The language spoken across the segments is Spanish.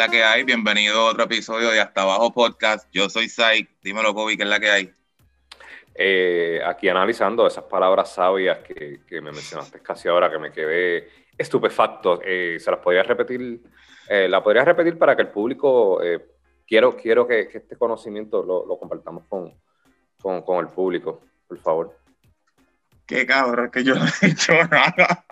la que hay. Bienvenido a otro episodio de Hasta Abajo Podcast. Yo soy Sai. Dímelo, Kobe, ¿qué es la que hay? Eh, aquí analizando esas palabras sabias que, me mencionaste casi ahora, que me quedé estupefacto. Eh, ¿Se las podría repetir? Eh, ¿La podrías repetir para que el público... quiero quiero que, este conocimiento lo, compartamos con, con, el público, por favor. Qué cabrón, que yo no he hecho nada.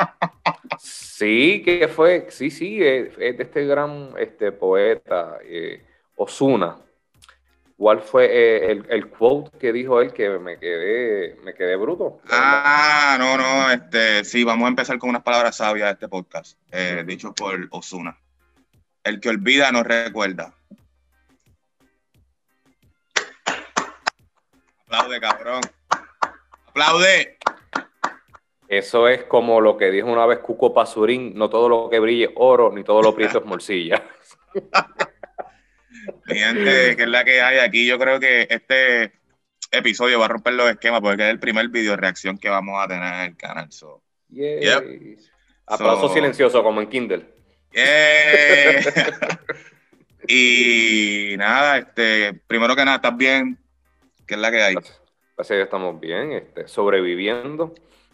Sí, que fue, sí, sí, es, de este gran este, poeta, eh, Osuna. ¿Cuál fue eh, el, el, quote que dijo él que me quedé, me quedé bruto? Ah, no, no, este, sí, vamos a empezar con unas palabras sabias de este podcast, eh, dicho por Osuna. El que olvida no recuerda. Aplaude, cabrón. Aplaude. Eso es como lo que dijo una vez Cuco Pasurín, no todo lo que brille oro, ni todo lo prieto es morcilla. gente, que es la que hay aquí, yo creo que este episodio va a romper los esquemas porque es el primer video reacción que vamos a tener en el canal. So. Aplauso silencioso como en Kindle. y nada, este, primero que nada, ¿estás bien? ¿Qué es la que hay? Gracias, que estamos bien, este, sobreviviendo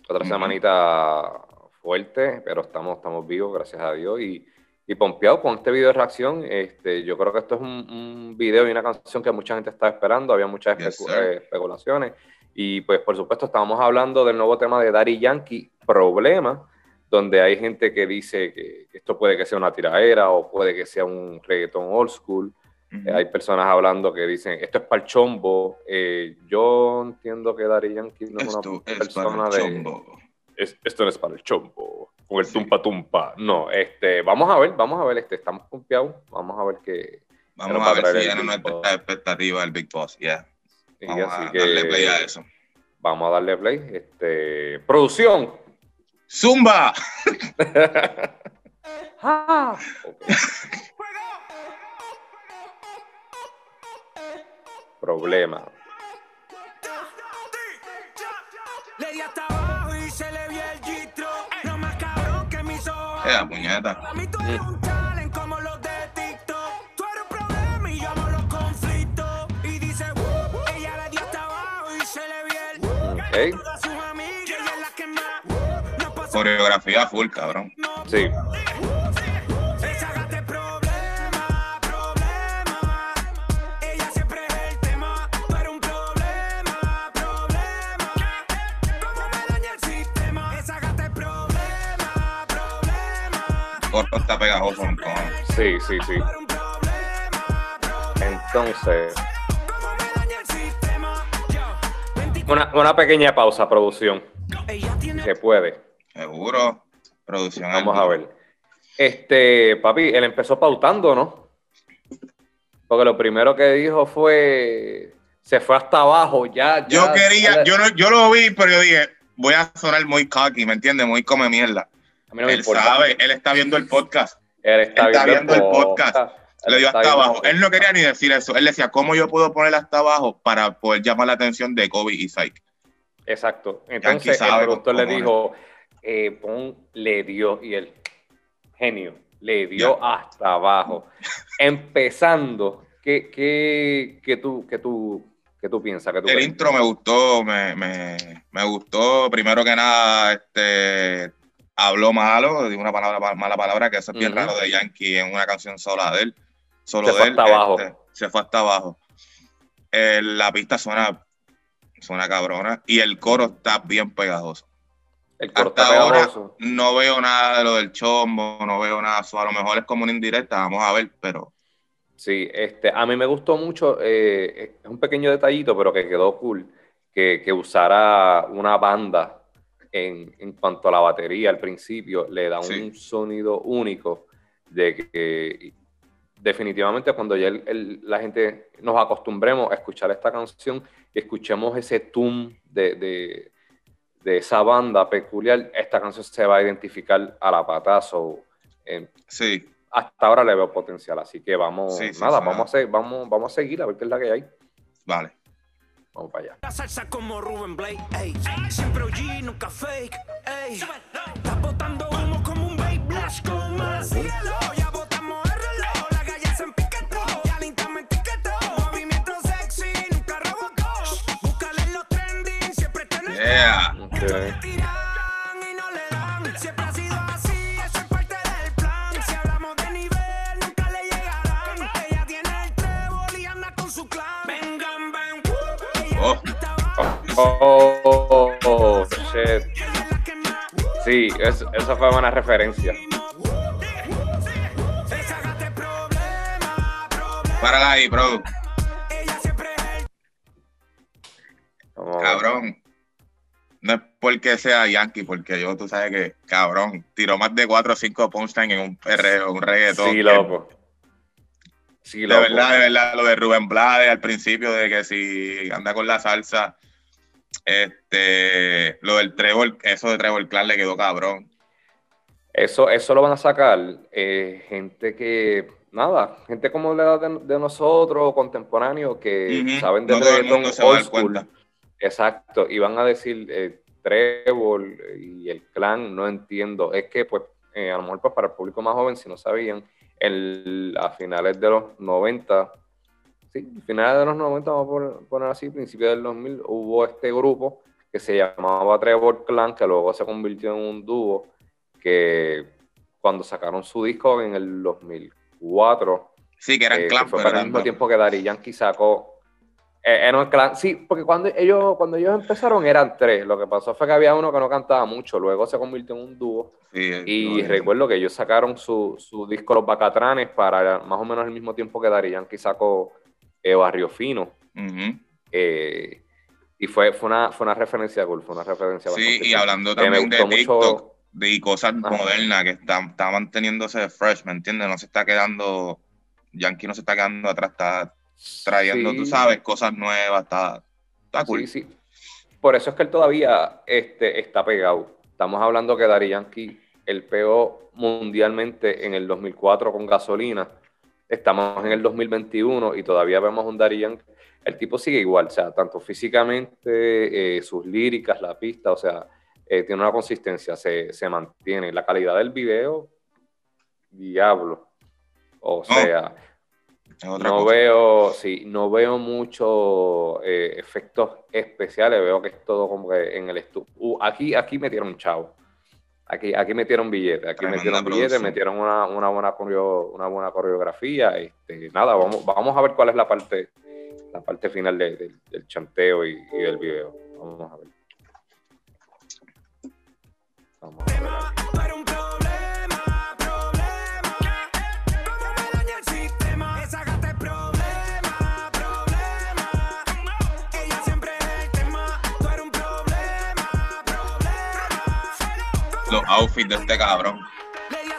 otra semanita fuerte, pero estamos, estamos vivos, gracias a Dios, y, y pompeados con este video de reacción. Este, yo creo que esto es un, video y una canción que mucha gente estaba esperando, había muchas eh, especulaciones, y pues por supuesto estábamos hablando del nuevo tema de Daddy Yankee, Problema, donde hay gente que dice que esto puede que sea una tiraera o puede que sea un reggaeton old school. Hay personas hablando que dicen, esto es para el chombo. Eh, yo entiendo que Dari Yankee no es una persona de... esto no es para el chombo. Con el tumpa tumpa. No, este, vamos a ver, vamos a ver, este, estamos confiados. Vamos a ver qué. Vamos a ver si tiene nuestra expectativa del Big Boss, ya. Vamos a darle play a eso. Vamos a darle play. Este, producción. Zumba. ah, ojos. Eh, puñeta. A mí tú eres un talent como los de TikTok. Tú eres un problema y yo amo los conflictos. Y dice, ella le dio hasta abajo y se le vio el. Okay. Todas sus amigas, ella es la que más. No Coreografía full, cabrón. Sí. Corto está pegajoso. Sí, sí, sí. Entonces. Una, una pequeña pausa, producción. Se puede. Seguro. Producción. Vamos a ver. Este, papi, él empezó pautando, ¿no? Porque lo primero que dijo fue. Se fue hasta abajo, ya. yo quería, yo, no, yo lo vi, pero yo dije, voy a sonar muy cocky, ¿me entiendes? Muy come mierda él sabe, él está viendo el podcast. Él está, viendo, el podcast. Le dio hasta abajo. Él no quería ni decir eso. Él decía, ¿cómo yo puedo poner hasta abajo para poder llamar la atención de Kobe y Psyche? Exacto. Entonces el productor le dijo, eh, pon, le dio, y el genio, le dio hasta abajo. Empezando, ¿qué, qué, qué, tú, qué, tú, qué tú piensas? el intro me gustó, me, me, me, gustó. Primero que nada, este, habló malo, dijo una palabra, mala palabra, que eso es bien raro de Yankee en una canción sola de él. Solo se fue hasta abajo. Este, se fue hasta abajo. Eh, la pista suena, suena cabrona y el coro está bien pegajoso. El coro hasta está ahora no veo nada de lo del chombo, no veo nada. a lo mejor es como una indirecta, vamos a ver, pero. Sí, este, a mí me gustó mucho, eh, es un pequeño detallito, pero que quedó cool, que, que usara una banda en, cuanto a la batería al principio, le da un sonido único de que definitivamente cuando ya la gente nos acostumbremos a escuchar esta canción y escuchemos ese tum de, esa banda peculiar, esta canción se va a identificar a la patazo. Eh, sí. Hasta ahora le veo potencial, así que vamos, nada, vamos, a, vamos, vamos a seguir a ver qué es la que hay. Vale. Vamos para allá. La salsa como Ruben Blake, ey. Siempre OG, nunca fake, ey. Estás botando humo como un babe blush con más hielo. Ya botamos el reloj, la calle se empiquetó. Ya linda me etiquetó. Movimiento sexy, nunca robocó. Búscale los trending, siempre tenés. Yeah. Okay. Oh, oh shit. Sí, es, esa fue buena referencia. Párala ahí, bro. Cabrón. No es porque sea yankee, porque yo, tú sabes que, cabrón, tiró más de 4 o 5 punchlines en un perreo, un reggaetón. Sí, loco. Sí, de verdad, de verdad, lo de Rubén Blades al principio, de que si anda con la salsa, este, lo del Trevor, eso de Trevor Clark le quedó cabrón. Eso, eso lo van a sacar eh, gente que, nada, gente como la edad de, de nosotros, contemporáneos, que saben de No reggaetón old school. Exacto, y van a decir eh, Trevor y el clan, no entiendo. Es que, pues, eh, a lo mejor pues, para el público más joven, si no sabían, el, a finales de los 90, sí, finales de los 90, vamos a poner, así, principios del 2000, hubo este grupo que se llamaba Trevor Clan, que luego se convirtió en un dúo, que cuando sacaron su disco en el 2004, Sí, que eran eh, clan, que fue pero para el mismo tiempo que Daddy Yankee sacó. Eh, era un clan, sí, porque cuando ellos, cuando ellos empezaron eran tres. Lo que pasó fue que había uno que no cantaba mucho, luego se convirtió en un dúo. Sí, Y no, recuerdo que ellos sacaron su, su disco Los Bacatranes para más o menos el mismo tiempo que Daddy Yankee sacó eh, Barrio Fino. Eh, y fue, fue, una, fue una referencia cool, fue una referencia Sí, y hablando también de TikTok, mucho. de cosas Ajá. modernas que está, está manteniéndose fresh, ¿me entiendes? No se está quedando, Yankee no se está quedando atrás, está trayendo, tú Sí. sabes, cosas nuevas, está, está cool. Sí, sí. Por eso es que él todavía este, está pegado. Estamos hablando que Daddy Yankee, él pegó mundialmente en el 2004 con gasolina. Estamos en el 2021 y todavía vemos un Daddy Yankee. El tipo sigue igual, o sea, tanto físicamente, eh, sus líricas, la pista, o sea, eh, tiene una consistencia, se, se mantiene. La calidad del video, diablo. O sea, no cosa. veo, sí, no veo mucho eh, efectos especiales, veo que es todo como que en el estudio. aquí, aquí metieron chavo. Aquí, aquí metieron billetes, aquí Tremenda metieron billetes, metieron una, una buena coreo- una buena coreografía. Este, nada, vamos, vamos a ver cuál es la parte, la parte final de- de- del chanteo y, y del video. Vamos a ver. Vamos a ver. El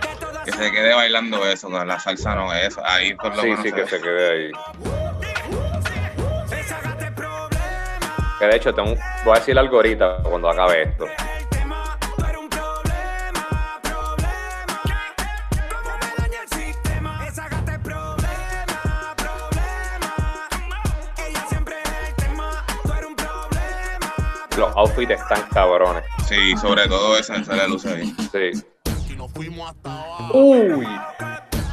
de todas Que se quede bailando eso, con la salsa no es eso. Ahí por lo Sí, menos sí, que se quede ahí. Que de hecho, tengo, voy a decir algo ahorita cuando acabe esto. Outfits están cabrones. Sí, sobre todo ese se le luce bien. Sí. Y nos fuimos hasta abajo. Uy.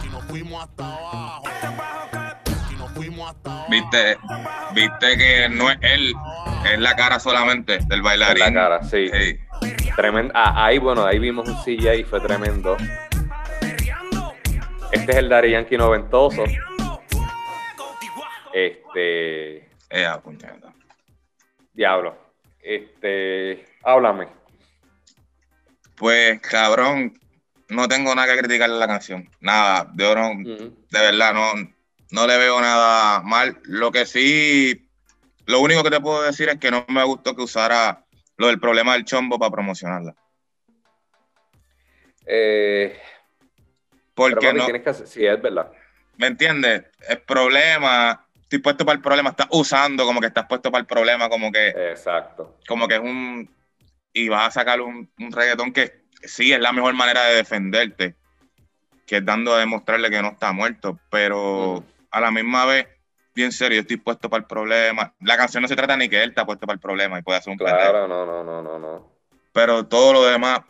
Y nos fuimos hasta abajo. Y nos fuimos hasta abajo. Viste, viste que no es él, es la cara solamente del bailarín. la cara, sí. Sí. Tremendo. Ah, ahí, bueno, ahí vimos un CGI y fue tremendo. Este es el Daddy Yankee noventoso. Este. Eh, puñeta. Diablo. Este. Háblame. Pues, cabrón, no tengo nada que criticarle a la canción. Nada, de oro, de verdad, no, no le veo nada mal. Lo que sí, lo único que te puedo decir es que no me gustó que usara lo del problema del chombo para promocionarla. Eh, Porque no, tienes que hacer- Sí, es verdad. ¿me entiendes? El problema, estoy puesto para el problema, estás usando como que estás puesto para el problema, como que, Exacto. como que es un, y vas a sacar un, un reggaetón que sí es la mejor manera de defenderte, que es dando a demostrarle que no está muerto, pero Ujú. a la misma vez, bien serio, yo estoy puesto para el problema. La canción no se trata ni que él está puesto para el problema y puede hacer un. Claro, no, no, no, no, no. Pero todo lo demás,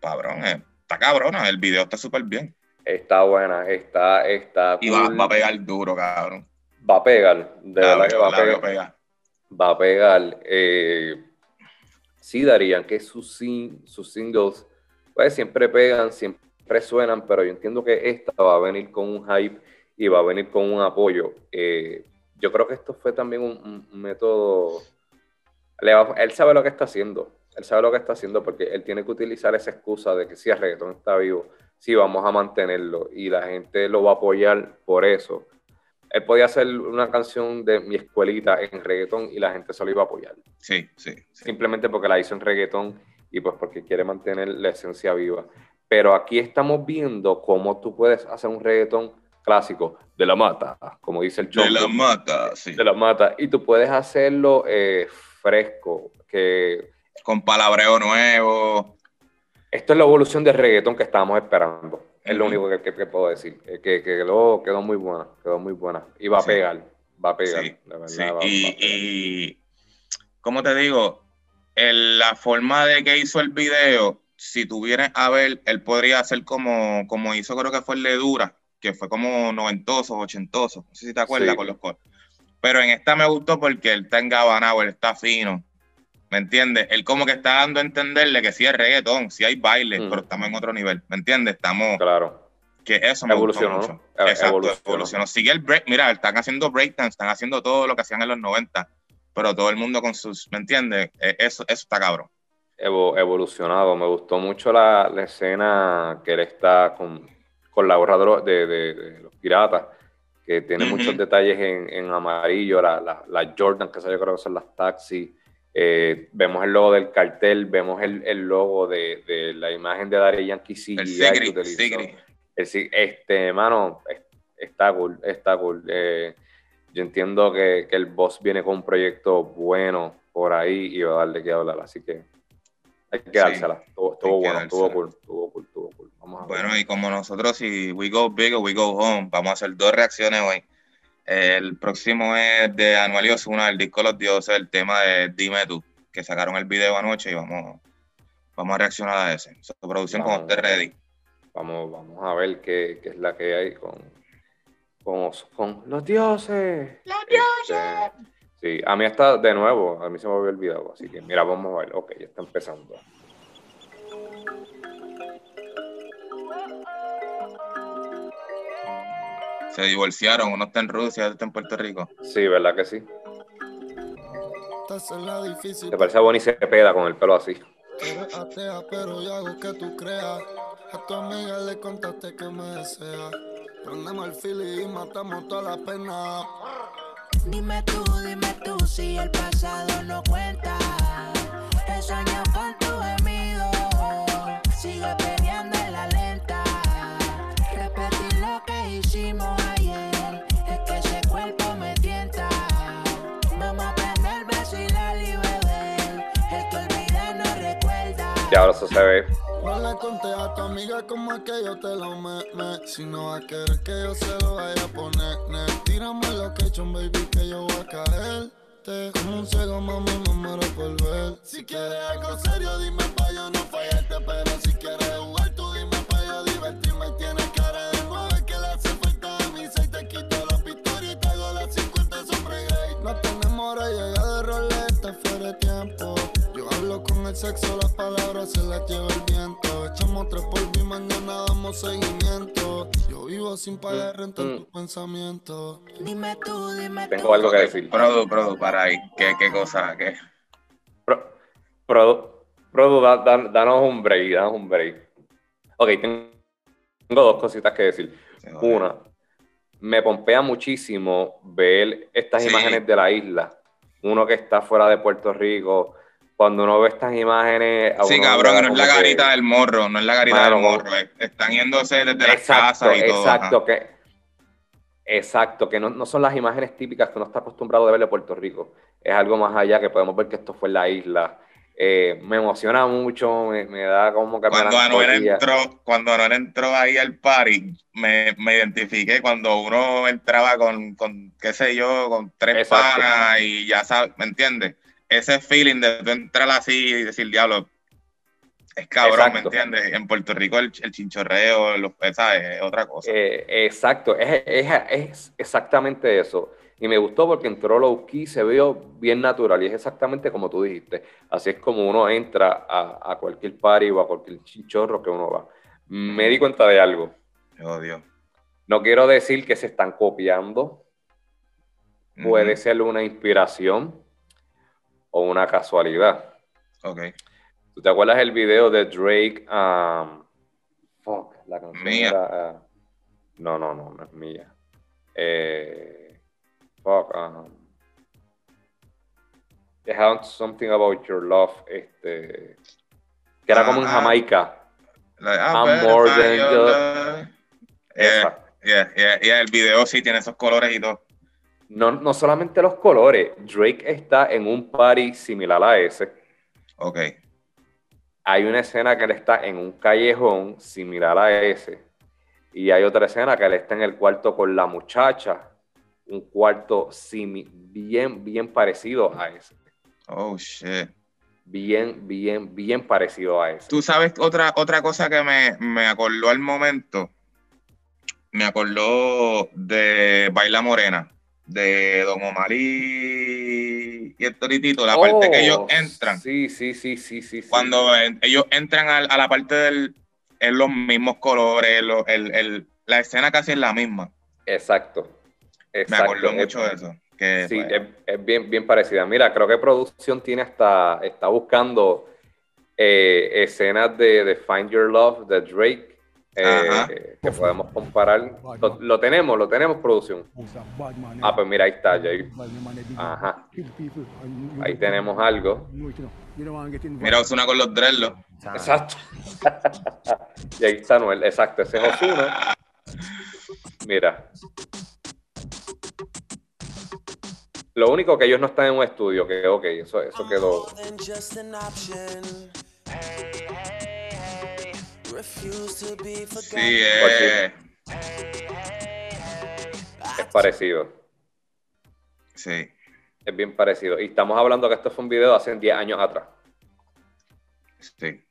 cabrón, eh, está cabrona, el video está súper bien. Está buena, está, está. Y va, va a pegar duro, cabrón. Va a pegar, de La verdad que va a la pegar. va a pegar. Eh, sí, darían que sus, sin- sus singles pues siempre pegan, siempre suenan, pero yo entiendo que esta va a venir con un hype y va a venir con un apoyo. Eh, yo creo que esto fue también un, un método... le va- él sabe lo que está haciendo. Él sabe lo que está haciendo porque él tiene que utilizar esa excusa de que si el reggaetón está vivo, sí vamos a mantenerlo y la gente lo va a apoyar por eso. Él podía hacer una canción de mi escuelita en reggaetón y la gente se lo iba a apoyar. Sí, sí. sí. Simplemente porque la hizo en reggaetón y pues porque quiere mantener la esencia viva. Pero aquí estamos viendo cómo tú puedes hacer un reggaetón clásico de la mata, como dice el De Chongo la mata, sí. de la mata y tú puedes hacerlo eh, fresco que Con palabreo nuevo. esto es la evolución del reggaetón que estábamos esperando es lo único que, puedo decir eh, que, que quedó, quedó muy buena quedó muy buena y va a Sí. pegar va a pegar Sí, la verdad, Sí, va- va a y, pegar. y, ¿cómo te digo? El- la forma de que hizo el video, si tú vienes a ver, él podría hacer como, como hizo, creo que fue el de Dura, que fue como noventoso, ochentoso, no sé si te acuerdas con los coros. Pero en esta me gustó porque él está engabanado, él está fino, ¿me entiendes? Él como que está dando a entenderle que sí es reggaetón, sí hay baile, pero estamos en otro nivel, ¿me entiendes? Estamos, claro que eso me Evolucionó, gustó mucho. E- Exacto, evolucionó. evolucionó. Sigue el break, mira, están haciendo breakdance, están haciendo todo lo que hacían en los 90, pero todo el mundo con sus, ¿me entiendes? Eh, Eso, eso está cabrón. evo- evolucionado me gustó mucho la, la escena que él está con, con la gorra de, los- de- de- los piratas que tiene muchos detalles en, en amarillo, la, la, la Jordan, que yo creo que son las taxis. Eh, vemos el logo del cartel, vemos el, el logo de, de la imagen de Daddy Yankee CGI El que Sigri, utilizó. El este, mano, es- está cool, está cool. Eh, yo entiendo que, que el boss viene con un proyecto bueno por ahí y va a darle que hablar, así que hay que Sí, dársela. Estuvo, estuvo que bueno, estuvo dársela. cool, estuvo cool, estuvo cool. Vamos a ver. Bueno, y como nosotros, si we go big or we go home, vamos a hacer dos reacciones hoy. El próximo es de Anuel y Ozuna, el disco Los Dioses, el tema de Dime Tú, que sacaron el video anoche y vamos, vamos a reaccionar a ese. Su producción Vamos. esté ready. Vamos, vamos a ver qué, qué es la que hay con, con, con los dioses. ¡Los Este, sí, a mí está de nuevo, a mí se me había olvidado, así que mira, vamos a ver. Ok, ya está empezando. Se divorciaron, uno está en Rusia, otro está en Puerto Rico. Sí, ¿verdad que sí? Esta es la difícil. Te parece a Bonnie Cepeda con el pelo así. Eres atea, pero yo hago que tú creas. A tu amiga le contaste que me desea. Prendemos el fili y matamos toda la pena. Dime tú, dime tú si el pasado no se ve. No le conté a tu amiga como es que yo te lo me. Si no va a querer que yo se lo vaya a poner. Ne. Tírame lo que hecho, baby, que yo voy a caerte. Como un ciego, mami, me muero por ver. Si quieres algo serio, dime pa' yo no fallarte. Pero si quieres el sexo, las palabras se las lleva el viento. Echamos tres por y mañana damos seguimiento. Yo vivo sin pagar renta en Mm. tus pensamientos. Dime tú, dime Tengo tú. algo que decir. Produ, produ, para ahí. ¿Qué, qué cosa? ¿Qué? Pro, Produ, Produ, da- da- danos un break, danos un break. Ok, tengo, tengo dos cositas que decir. Una, me pompea muchísimo ver estas Sí. imágenes de la isla. Uno que está fuera de Puerto Rico. Cuando uno ve estas imágenes. Sí, cabrón, no es la que- garita del morro, no es la garita Mano, del morro. Están yéndose desde las Exacto, casas y todo. exacto, ajá. que, exacto, que no, no son las imágenes típicas que uno está acostumbrado a ver de Puerto Rico. Es algo más allá que podemos ver que esto fue en la isla. Eh, me emociona mucho, me, me da como que Cuando Anuel entró, cuando Anuel entró ahí al party, me, me identifiqué cuando uno entraba con, con, qué sé yo, con tres Exacto. panas y ya sabes, ¿me entiendes? Ese feeling de tú entrar así y decir, diablo, es cabrón, ¿me entiendes? En Puerto Rico el, el chinchorreo, los, ¿sabes? Es otra cosa. Eh, exacto, es, es- es exactamente eso. Y me gustó porque entró low key, se vio bien natural y es exactamente como tú dijiste. Así es como uno entra a, a cualquier party o a cualquier chinchorro que uno va. Me di cuenta de algo. Oh, Dios. No quiero decir que se están copiando. Puede Ujú. ser una inspiración o una casualidad. Ok. ¿Tú te acuerdas el video de Drake? um, fuck, la canción Mía. era, ah, no, no, no, no es mía. Eh, fuck, um, it had something about your love, este, que era como en Jamaica. Like, I'm more than your just- love. Yeah, yeah, yeah, yeah, El video sí tiene esos colores y todo. No, no solamente los colores, Drake está en un party similar a ese. Ok. Hay una escena que él está en un callejón similar a ese. Y hay otra escena que él está en el cuarto con la muchacha. Un cuarto simi- bien, bien parecido a ese. Oh, shit. Bien, bien, bien parecido a ese. Tú sabes otra, otra cosa que me, me acordó al momento. Me acordó de Baila Morena, de Don Omar y, y el Toritito, la parte que ellos Oh, entran. Sí, sí, sí, sí, sí. Cuando en- ellos entran al- a, la parte del. en los mismos colores, lo- el, el- la escena casi es la misma. Exacto. Me Exacto. Es- mucho de eso. Que, Sí, pues, es, es bien, bien parecida. Mira, creo que producción tiene hasta, está buscando eh, escenas de, de Find Your Love de Drake eh, que podemos comparar. Lo, lo tenemos, lo tenemos producción. Ah, pues mira, ahí está, Jay. Ajá. Ahí tenemos algo. Mira, Osuna con los dreadlocks. Exacto. y ahí está Noel, exacto, ese es Ozuna. Mira. Lo único que ellos no están en un estudio, que ok, eso, eso quedó. Sí, eh, Es parecido. sí. Es bien parecido. Y estamos hablando que esto fue un video de hace 10 años atrás. Sí.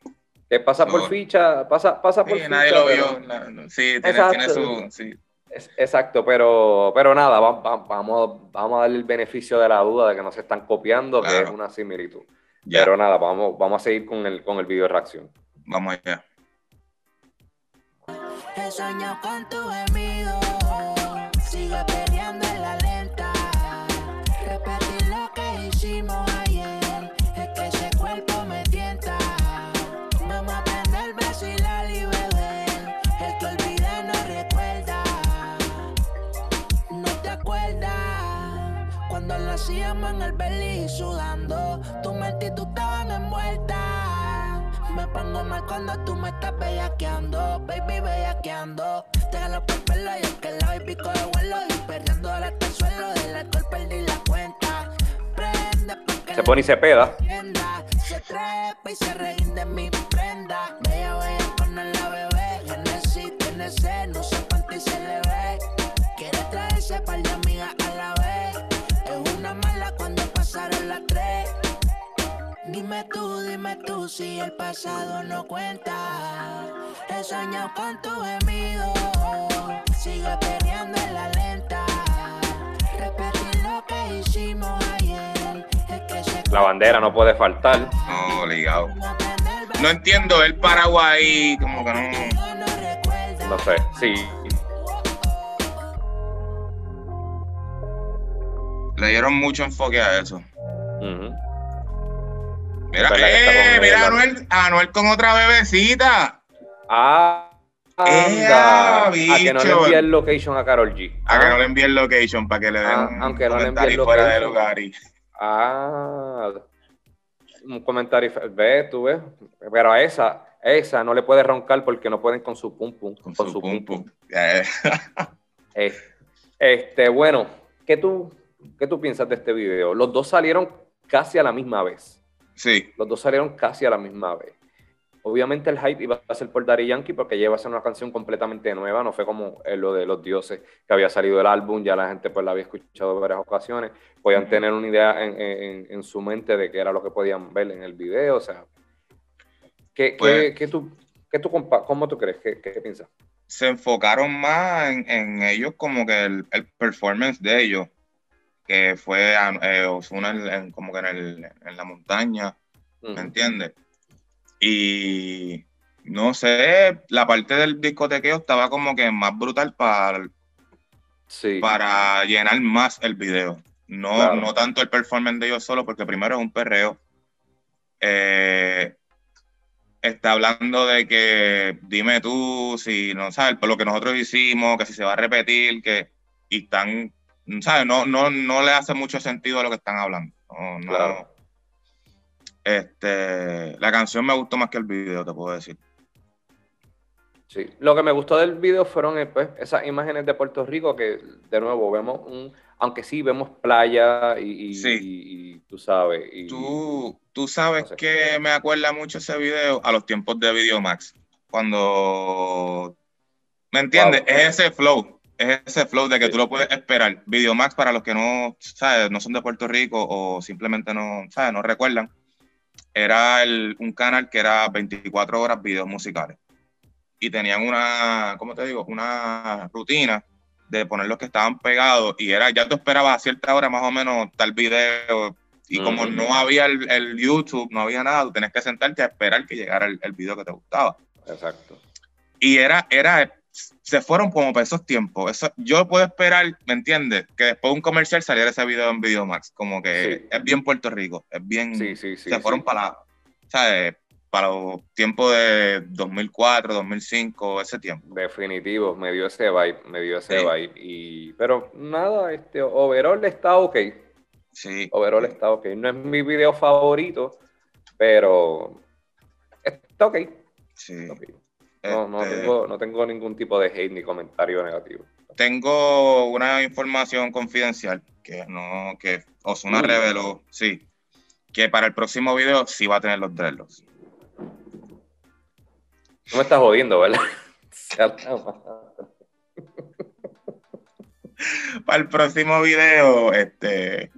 Que pasa por ficha, pasa, pasa por Sí, ficha. nadie lo vio. no, sí, tiene, Exacto. tiene su. Sí. Es- exacto, pero, pero nada, va- va- vamos, vamos a darle el beneficio de la duda de que no se están copiando, que es una similitud. Ya, Pero nada, vamos, vamos a seguir con el, con el video de reacción. vamos allá. He soñado con tu gemido. Sigue peleando en la lenta. Repetir lo que hicimos ayer. Es que ese cuerpo me tienta. Vamos a aprender, vacilar y beber. El que olvida no recuerda. No te acuerdas cuando lo hacíamos en el belly sudando. Tu mente y tú estaban envueltas. Me pongo mal cuando tú me estás bellaqueando, baby bellaqueando. Te jalo por el pelo y es que la baby coge vuelo y perreando hasta el suelo. Del alcohol perdí la cuenta. Prende porque Se pone y se peda. tienda. Se trepa y se reguinde mi prenda. Bella, bella con la bebé. Genesis tiene no cuánto y se le ve. Quiere traerse par de amigas a la vez. Es una mala cuando pasaron tres. Dime tú, dime tú si el pasado no cuenta. He soñado con tu gemido. Sigue peleando en la lenta. Repetir lo que hicimos ayer. Es que se La bandera no puede faltar. No, ligado. No entiendo el paraguas ahí, como que no. no sé, sí. Le dieron mucho enfoque a eso. Ujú. Mira, eh, mira a. Anuel, a Anuel con otra bebecita. Ah, ¡Ea, anda. A que no le envíe el location a Carol G. A que Ah, no le envíe el location para que le den Ah, un aunque no le envíe el fuera de lugar. y- Ah, un comentario. Ve, tú ves. Pero a esa, esa no le puede roncar porque no pueden con su pum pum. Con su pum pum. Eh, Eh, Este, bueno, ¿qué tú, ¿qué tú piensas de este video? Los dos salieron casi a la misma vez. Sí, Los dos salieron casi a la misma vez. Obviamente el hype iba a ser por Daddy Yankee porque lleva a ser una canción completamente nueva, no fue como eh, lo de Los Dioses que había salido del álbum, ya la gente pues la había escuchado varias ocasiones, podían tener una idea en, en- en su mente de qué era lo que podían ver en el video, o sea, ¿qué, Pues- qué- qué tú, qué tú ¿cómo tú crees? ¿Qué, qué piensas? se enfocaron más en, en ellos como que el, el performance de ellos. Que fue eh, Ozuna en, en- como que en, el- en la montaña. ¿me entiendes? Y no sé, la parte del discotequeo estaba como que más brutal para, Sí. para llenar más el video. No, Claro. no tanto el performance de ellos solo, porque primero es un perreo. Eh, está hablando de que dime tú si no sabes por lo que nosotros hicimos, que si se va a repetir, que y están, ¿sabes? No, no, no le hace mucho sentido a lo que están hablando. No, no. Claro. Este, la canción me gustó más que el video, te puedo decir. Sí, lo que me gustó del video fueron eh, pues, esas imágenes de Puerto Rico que, de nuevo, vemos un, aunque sí vemos playa y, y- Sí. y- y tú sabes. Y, Tú, tú sabes No sé. que me acuerda mucho ese video a los tiempos de Videomax. Cuando. ¿Me entiendes? Wow. Es ese flow. Es ese flow de que tú lo puedes esperar. Videomax, para los que no, ¿sabes? no son de Puerto Rico o simplemente no, ¿sabes? no recuerdan, era el- un canal que era 24 horas videos musicales. Y tenían una, ¿cómo te digo? Una rutina de poner los que estaban pegados y era, ya tú esperabas a cierta hora más o menos tal video y como no había el, el YouTube, no había nada, tú tenías que sentarte a esperar que llegara el, el video que te gustaba. Exacto. Y era, era, se fueron como para esos tiempos. Eso, yo puedo esperar, ¿me entiendes? Que después de un comercial saliera ese video en Videomax. Como que Sí. es bien Puerto Rico, es bien, Sí, sí, sí. se fueron para, ¿sabes? Para los tiempos de 2004, 2005, ese tiempo. Definitivo, me dio ese vibe, me dio ese vibe. Y, pero nada, este, overall está ok. Sí. Overall está ok. No es mi video favorito, pero está ok. sí. No, no, Este, tengo, no tengo ningún tipo de hate ni comentario negativo. tengo una información confidencial que no que Osuna Uy. reveló, sí, que para el próximo video sí va a tener los dreadlocks. No me estás jodiendo, ¿verdad? Para el próximo video, este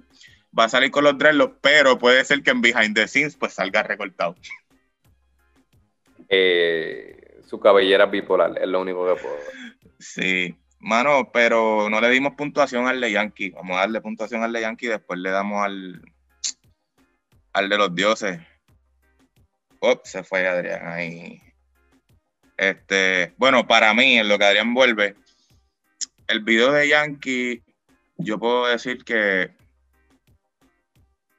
va a salir con los dreadlocks, pero puede ser que en behind the scenes pues salga recortado. Eh, su cabellera bipolar, es lo único que puedo. Sí, mano, pero no le dimos puntuación al de Yankee. Vamos a darle puntuación al de Yankee, después le damos al al de los dioses. Oh, se fue Adrián ahí. Este, bueno, para mí, en lo que Adrián vuelve, el video de Yankee, yo puedo decir que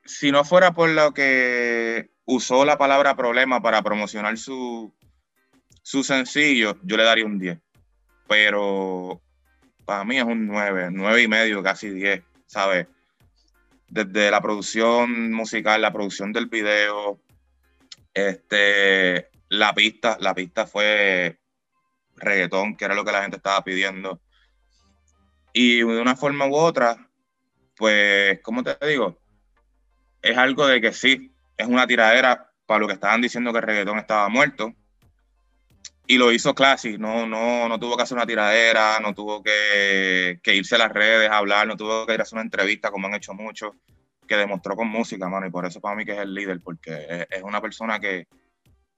si no fuera por lo que usó la palabra problema para promocionar su, su sencillo, yo le daría un 10. Pero para mí es un 9, 9 y medio, casi 10, ¿sabes? Desde la producción musical, la producción del video, este, la pista, la pista fue reggaetón, que era lo que la gente estaba pidiendo. Y de una forma u otra, pues, ¿cómo te digo? Es algo de que sí, es una tiradera para lo que estaban diciendo que el reggaetón estaba muerto. Y lo hizo Classic, no, no, no tuvo que hacer una tiradera, no tuvo que, irse a las redes a hablar, no tuvo que ir a hacer una entrevista como han hecho muchos, que demostró con música, mano, y por eso para mí que es el líder, porque es una persona que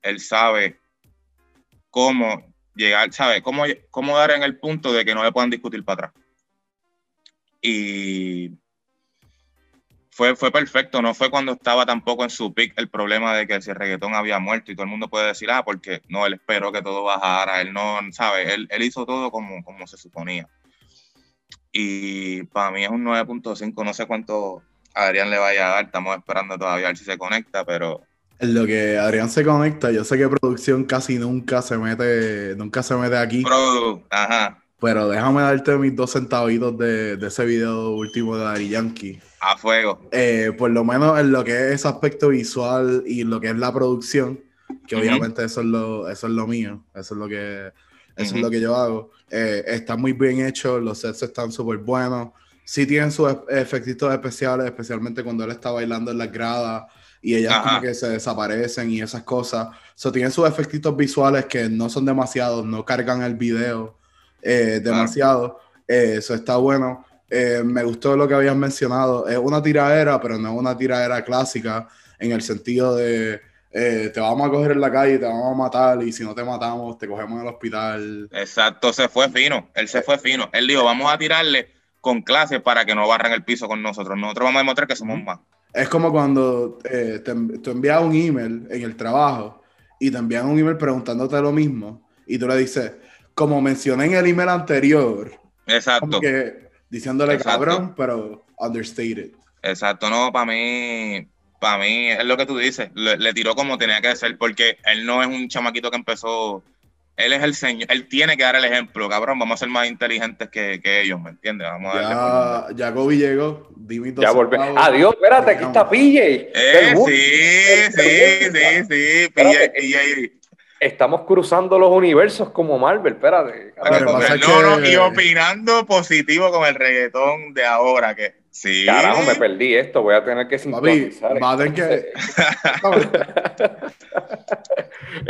él sabe cómo llegar, sabe cómo, cómo dar en el punto de que no le puedan discutir para atrás. Y fue, fue perfecto, no fue cuando estaba tampoco en su pick el problema de que si el reggaetón había muerto y todo el mundo puede decir, ah, porque no, él esperó que todo bajara, él no, sabe, él, él hizo todo como, como se suponía. Y para mí es un 9.5, no sé cuánto Adrián le vaya a dar, estamos esperando todavía a ver si se conecta, pero En lo que Adrián se conecta, yo sé que producción casi nunca se mete, nunca se mete aquí, Produ, ajá, pero déjame darte mis dos centavitos de, de ese video último de Daddy Yankee. a fuego. Eh, por lo menos en lo que es ese aspecto visual y lo que es la producción, que obviamente eso es lo, eso es lo mío, eso es lo que, eso es lo que yo hago. Eh, está muy bien hecho, los sets están súper buenos. Sí tienen sus efectitos especiales, especialmente cuando él está bailando en las gradas y ellas Ajá. como que se desaparecen y esas cosas. So, tienen sus efectitos visuales que no son demasiados, no cargan el video eh, demasiado. Eh, Eso está bueno. Eh, me gustó lo que habías mencionado. Es una tiradera, pero no es una tiradera clásica en el sentido de eh, te vamos a coger en la calle, te vamos a matar y si no te matamos, te cogemos en el hospital. Exacto, se fue fino, él se fue fino. Él dijo, vamos a tirarle con clase para que no barran el piso con nosotros. Nosotros vamos a demostrar que somos más. Es como cuando eh, te, envías un email en el trabajo y te envían un email preguntándote lo mismo y tú le dices, como mencioné en el email anterior, Exacto. que diciéndole Exacto. cabrón, pero understated. Exacto, no, para mí, para mí es lo que tú dices, le, le tiró como tenía que ser, porque él no es un chamaquito que empezó, él es el señor, él tiene que dar el ejemplo, cabrón, vamos a ser más inteligentes que, que ellos, ¿me entiendes? Vamos a darle Ya, ya Gobi llegó, Dimito Ya acabó. Adiós, espérate, aquí está PJ. Eh, sí, sí, sí, sí, PJ. PJ. Estamos cruzando los universos como Marvel, espérate. No, no, que- y opinando positivo con el reggaetón de ahora, que sí. Carajo, me perdí esto, voy a tener que sintonizar. va a tener que...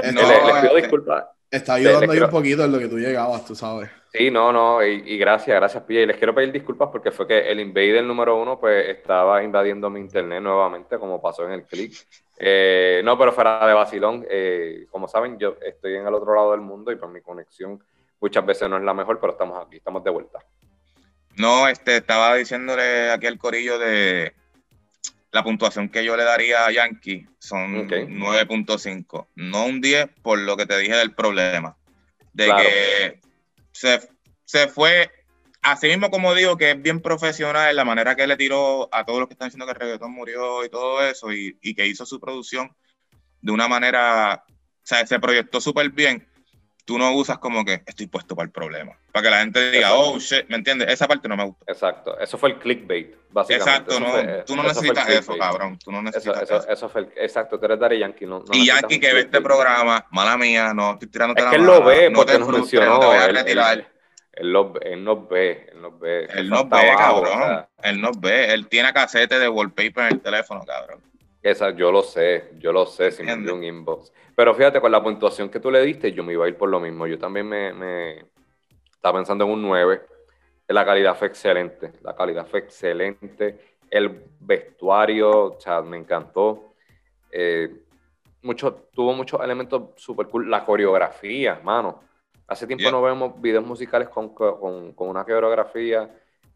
Le- No, les pido eh, disculpas. Está ayudando ahí quiero- un poquito en lo que tú llegabas, tú sabes. Sí, no, no, y, y gracias, gracias, Pilla. Y les quiero pedir disculpas porque fue que el invader número uno pues estaba invadiendo mi internet nuevamente, como pasó en el click. Eh, no, pero fuera de vacilón, eh, como saben, yo estoy en el otro lado del mundo y pues mi conexión muchas veces no es la mejor, pero estamos aquí, estamos de vuelta. No, este, estaba diciéndole aquí al corillo de la puntuación que yo le daría a Yankee son Ok. 9.5, no un 10 por lo que te dije del problema, de Claro. que se, se fue, así mismo como digo que es bien profesional en la manera que le tiró a todos los que están diciendo que el reggaetón murió y todo eso, y, y que hizo su producción de una manera, o sea, se proyectó súper bien. Tú no usas como que estoy puesto para el problema. Para que la gente diga, Exacto. oh shit, ¿me entiendes? Esa parte no me gusta. Exacto, eso fue el clickbait, básicamente. Exacto, Eso no, fue- tú no eso necesitas eso, cabrón. Tú no necesitas eso, eso. eso fue el, exacto, tú eres Daddy Yankee, no, no y Yankee que ve este programa, mala mía, no estoy tirándote Es la que él mala, lo ve no porque te nos mencionó. no te voy a él, retirar. él- él lo- él nos ve, él nos ve. Él nos ve, abajo, cabrón. o sea, Él nos ve. Él tiene casete de wallpaper en el teléfono, cabrón. Esa, yo lo sé, yo lo sé, si me envió un inbox. Pero fíjate, con la puntuación que tú le diste, yo me iba a ir por lo mismo. Yo también me, me estaba pensando en un 9. La calidad fue excelente, la calidad fue excelente. El vestuario, o sea, me encantó. Eh, mucho, tuvo muchos elementos super cool. La coreografía, mano. Hace tiempo Yeah. no vemos videos musicales con, con- con una coreografía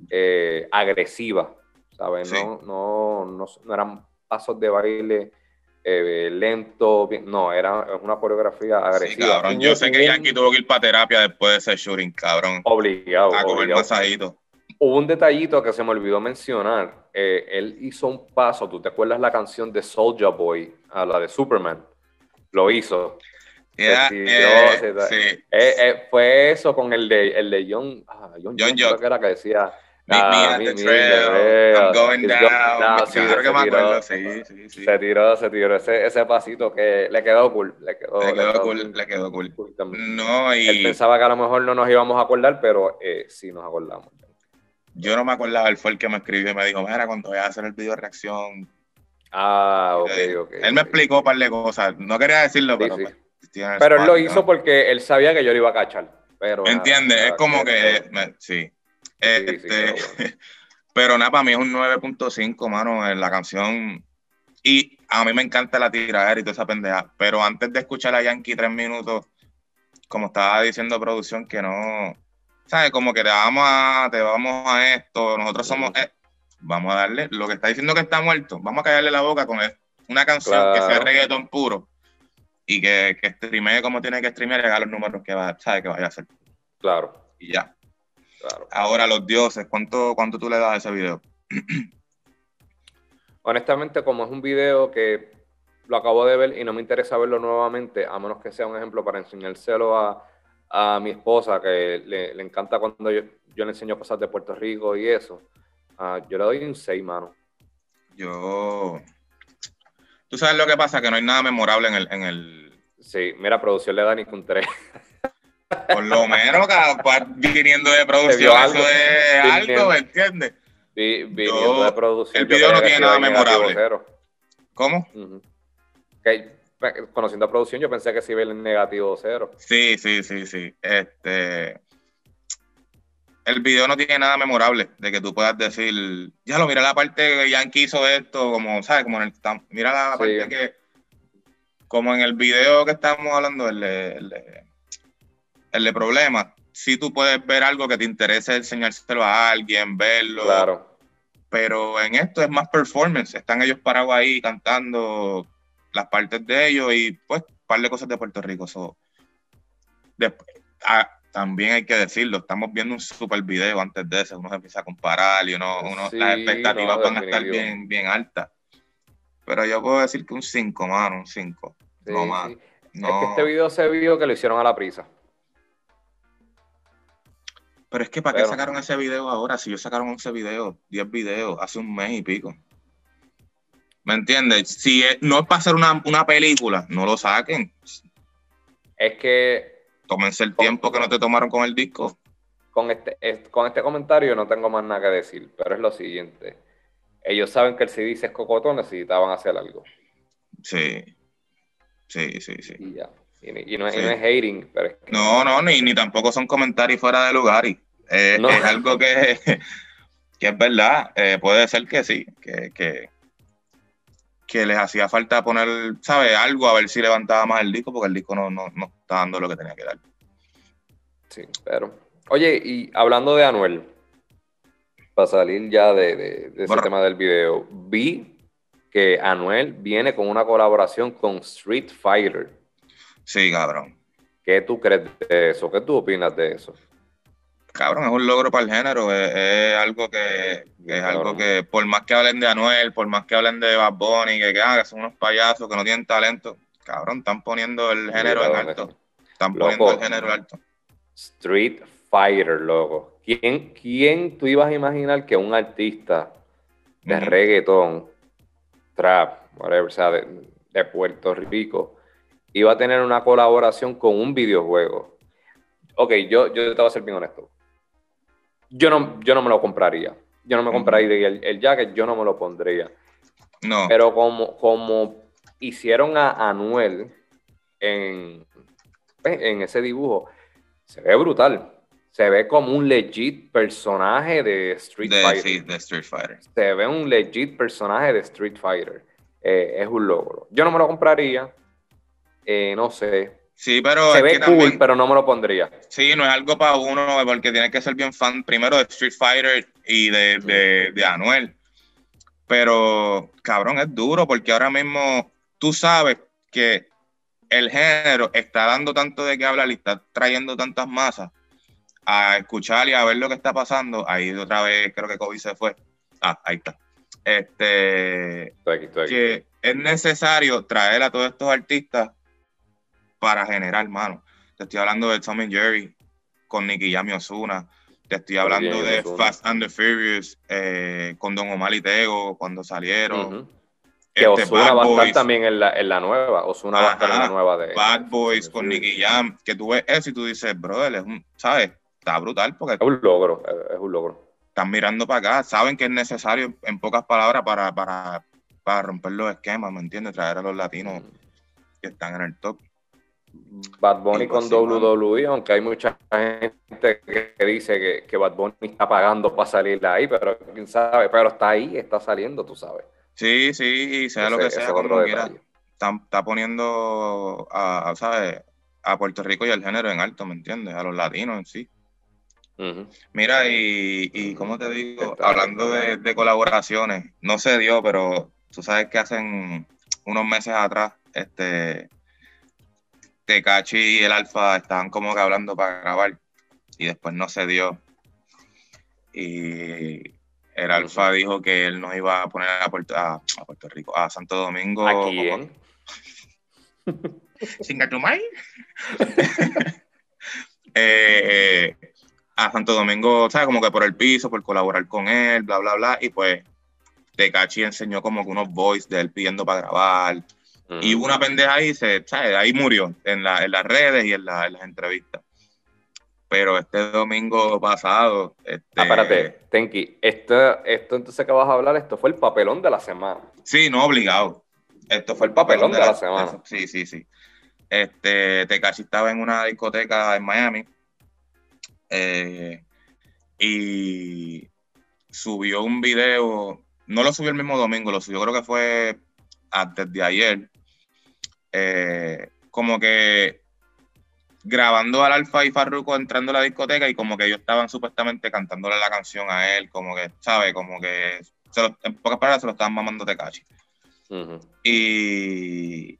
eh, agresiva, ¿sabes? Sí. No, no, no, no eran pasos de baile eh, lento, bien- no, era una coreografía Sí, agresiva. cabrón. Yo sé que Yankee tuvo que ir para terapia después de ese shooting, cabrón. Obligado, A comer masajito. Hubo un detallito que se me olvidó mencionar. Eh, él hizo un paso, ¿tú te acuerdas la canción de Soulja Boy, a la de Superman? Lo hizo. Yeah, eh, sí. Eh, fue eso con el de, el de John, ah, John, John John, creo Jock. que era que decía. Meet me ah, at the trail. I'm going down. Se tiró. Se tiró, se tiró ese, ese pasito que le quedó cool. Le quedó, Le quedó quedó cool, le quedó cool. No, Él y pensaba que a lo mejor no nos íbamos a acordar, pero eh, sí nos acordamos. yo no me acordaba, él fue el que me escribió y me dijo, mira, cuando vayas a hacer el video de reacción. Ah, ok, ok. él me explicó un par de cosas. No quería decirlo, Sí, pero sí. pues, Pero él lo hizo porque él sabía que yo lo iba a cachar. Pero ¿Me nada, entiendes? Es como que, me-. Sí, Este, sí, pero bueno. pero nada, para mí es un 9.5, mano, en la canción. Y a mí me encanta la tiradera y toda esa pendeja. Pero antes de escuchar a Yankee tres minutos, como estaba diciendo producción, que no, ¿sabes? Como que te vamos a, te vamos a esto, nosotros somos, eh, vamos a darle, lo que está diciendo que está muerto, vamos a callarle la boca con es- una canción que sea reggaetón puro y que, que streamee como tiene que streamear y haga los números que va, ¿sabes? Que vaya a hacer. Claro, Y ya. Claro. Ahora, los dioses, ¿cuánto, cuánto tú le das a ese video? Honestamente, como es un video que lo acabo de ver y no me interesa verlo nuevamente, a menos que sea un ejemplo para enseñárselo a, a mi esposa, que le, le encanta cuando yo, yo le enseño cosas de Puerto Rico y eso, ah, yo le doy un 6, mano. Yo. Tú sabes lo que pasa, que no hay nada memorable en el. En el Sí, mira, producción le da ni un 3. por lo menos, capaz, viniendo de producción, algo. eso es algo, ¿me entiendes? Vi- Viniendo Yo- de producción. el video no tiene nada memorable. ¿Cómo? Conociendo a producción, yo pensé que sí iba en negativo cero. Sí, sí, sí, sí. Este. El video no tiene nada memorable de que tú puedas decir, ya lo mira la parte que Yankee hizo esto, como, ¿sabes? Como en el. Mira la Sí. parte que. Como en el video que estábamos hablando, el el de, el de problemas, si tú puedes ver algo que te interese enseñárselo a alguien, verlo. Claro. Pero en esto es más performance. Están ellos parados ahí cantando las partes de ellos y pues un par de cosas de Puerto Rico. So, después, ah, también hay que decirlo, estamos viendo un super video antes de eso, uno se empieza a comparar y uno, uno Sí, las expectativas no, van a estar bien, bien altas. Pero yo puedo decir que un 5, mano, un 5. Sí, no más. sí. No, Es que este video se vio que lo hicieron a la prisa. Pero es que ¿para qué sacaron ese video ahora? Si ellos sacaron ese video, 10 videos, hace un mes y pico. ¿Me entiendes? Si es- no es para hacer una, una película, no lo saquen. Es que Tómense el tiempo que no te tomaron con el disco. con este, es- con este comentario no tengo más nada que decir, pero es lo siguiente. Ellos saben que el CD es cocotón, necesitaban hacer algo. Sí. Sí, sí, sí. Y ya. Y, y no, y no es hating, pero es que No, no, ni, ni tampoco son comentarios fuera de lugar. Y, eh, No. Es algo que, que es verdad. Eh, puede ser que sí, que, que, que les hacía falta poner, ¿sabes? Algo a ver si levantaba más el disco, porque el disco no, no, no está dando lo que tenía que dar. Sí, pero. Oye, y hablando de Anuel, para salir ya de, de- de ese tema del video, vi que Anuel viene con una colaboración con Street Fighter. Sí, cabrón. ¿Qué tú crees de eso? ¿Qué tú opinas de eso? Cabrón, es un logro para el género. Es, es algo que, que es algo que, por más que hablen de Anuel, por más que hablen de Bad Bunny, que, que, ah, que son unos payasos, que no tienen talento, cabrón, están poniendo el género en alto. Están Loco. poniendo el género en alto. Street Fighter, loco. ¿Quién, ¿Quién tú ibas a imaginar que un artista de Ujú. reggaetón, trap, whatever, o sea, de, de Puerto Rico, iba a tener una colaboración con un videojuego? Ok, yo, yo te voy a ser bien honesto. Yo no, yo no me lo compraría. Yo no me compraría el, el jacket, yo no me lo pondría. No. Pero como, como hicieron a Anuel en, pues, en ese dibujo, se ve brutal. Se ve como un legit personaje de Street de, Fighter. sí, de Street Fighter. Se ve un legit personaje de Street Fighter. Eh, es un logro. Yo no me lo compraría. Eh, no sé. Sí, pero se ve cool, también, pero no me lo pondría. sí, no es algo para uno, porque tiene que ser bien fan primero de Street Fighter y de, de, de Anuel. Pero, cabrón, es duro, porque ahora mismo tú sabes que el género está dando tanto de qué hablar y está trayendo tantas masas a escuchar y a ver lo que está pasando. Ahí otra vez creo que Kobe se fue. Ah, ahí está. Este, Estoy aquí, estoy aquí. que es necesario traer a todos estos artistas para generar, mano. Te estoy hablando de Tom and Jerry con Nicky Jam y Ozuna. Te estoy hablando bien, de Ozuna. Fast and the Furious eh, con Don Omar y Tego cuando salieron. Que Este, Osuna va a estar también en la, en la nueva. Osuna va a estar en la Ajá. nueva de. Bad Boys de con. Nicky Jam. Que tú ves eso y tú dices, brother, es un, ¿sabes? Está brutal porque Es un logro, es un logro. están mirando para acá. Saben que es necesario, en pocas palabras, para, para, para romper los esquemas, ¿me entiendes? Traer a los latinos que están en el top. Bad Bunny con. WWE, aunque hay mucha gente que, dice que, que Bad Bunny está pagando para salir de ahí, pero quién sabe, pero está ahí, está saliendo, tú sabes. Sí, sí, y sea lo que sea, como quiera, está, está poniendo a, ¿sabes? a Puerto Rico y al género en alto, ¿me entiendes? A los latinos en sí. Mira, y, y ¿cómo te digo? Está Hablando de, de colaboraciones, no se dio, pero tú sabes que hacen unos meses atrás, este, Tecachi y el Alfa estaban como que hablando para grabar y después no se dio. Y el Alfa dijo que él nos iba a poner a Puerto, a, a Puerto Rico, a Santo Domingo. ¿A quién? Singatumay. eh, a Santo Domingo, ¿sabes? Como que por el piso, por colaborar con él, bla, bla, bla. Y pues Tecachi enseñó como que unos voice de él pidiendo para grabar. Y Ujú. una pendeja ahí, se, ¿sabes? ahí murió en, la- en las redes y en, la- en las entrevistas. Pero este domingo pasado. Este, Ah, espérate, Tenki, esto, esto entonces que vas a hablar, esto fue el papelón de la semana. Sí, no obligado. Esto fue el papelón papelón de la semana. Sí, sí, sí. Este, Tekashi estaba en una discoteca en Miami eh, y subió un video, no lo subió el mismo domingo, lo subió creo que fue antes de ayer, eh, como que grabando al Alfa y Farruko entrando a la discoteca y como que ellos estaban supuestamente cantándole la canción a él, como que, ¿sabe? Como que, se lo- en pocas palabras, se lo estaban mamando Tekashi. Ujú. Y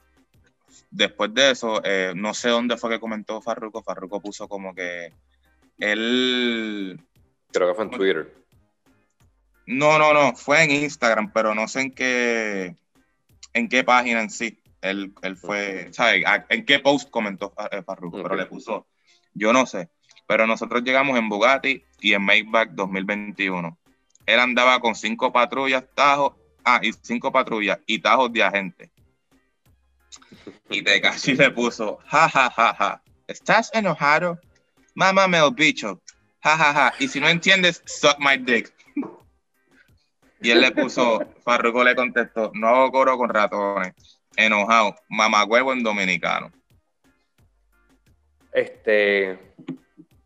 después de eso, eh, no sé dónde fue que comentó Farruko. Farruko puso como que él. Creo que fue en Twitter. No, no, no, fue en Instagram, pero no sé en qué, en qué página en sí. Él, él fue, ¿sabes? ¿En qué post comentó Fa- eh, Farruko? Pero le puso, yo no sé. Pero nosotros llegamos en Bugatti y en Maybach 2021. Él andaba con cinco patrullas, tajos, ah, y cinco patrullas y tajos de agente. Y Tekashi le puso, ja, ja, ja, ja. ¿Estás enojado? Mámame el bicho. Ja, ja, ja. Y si no entiendes, suck my dick. Y él le puso, Farruko le contestó, no hago coro con ratones. Enojado, mamagüevo en dominicano. Este.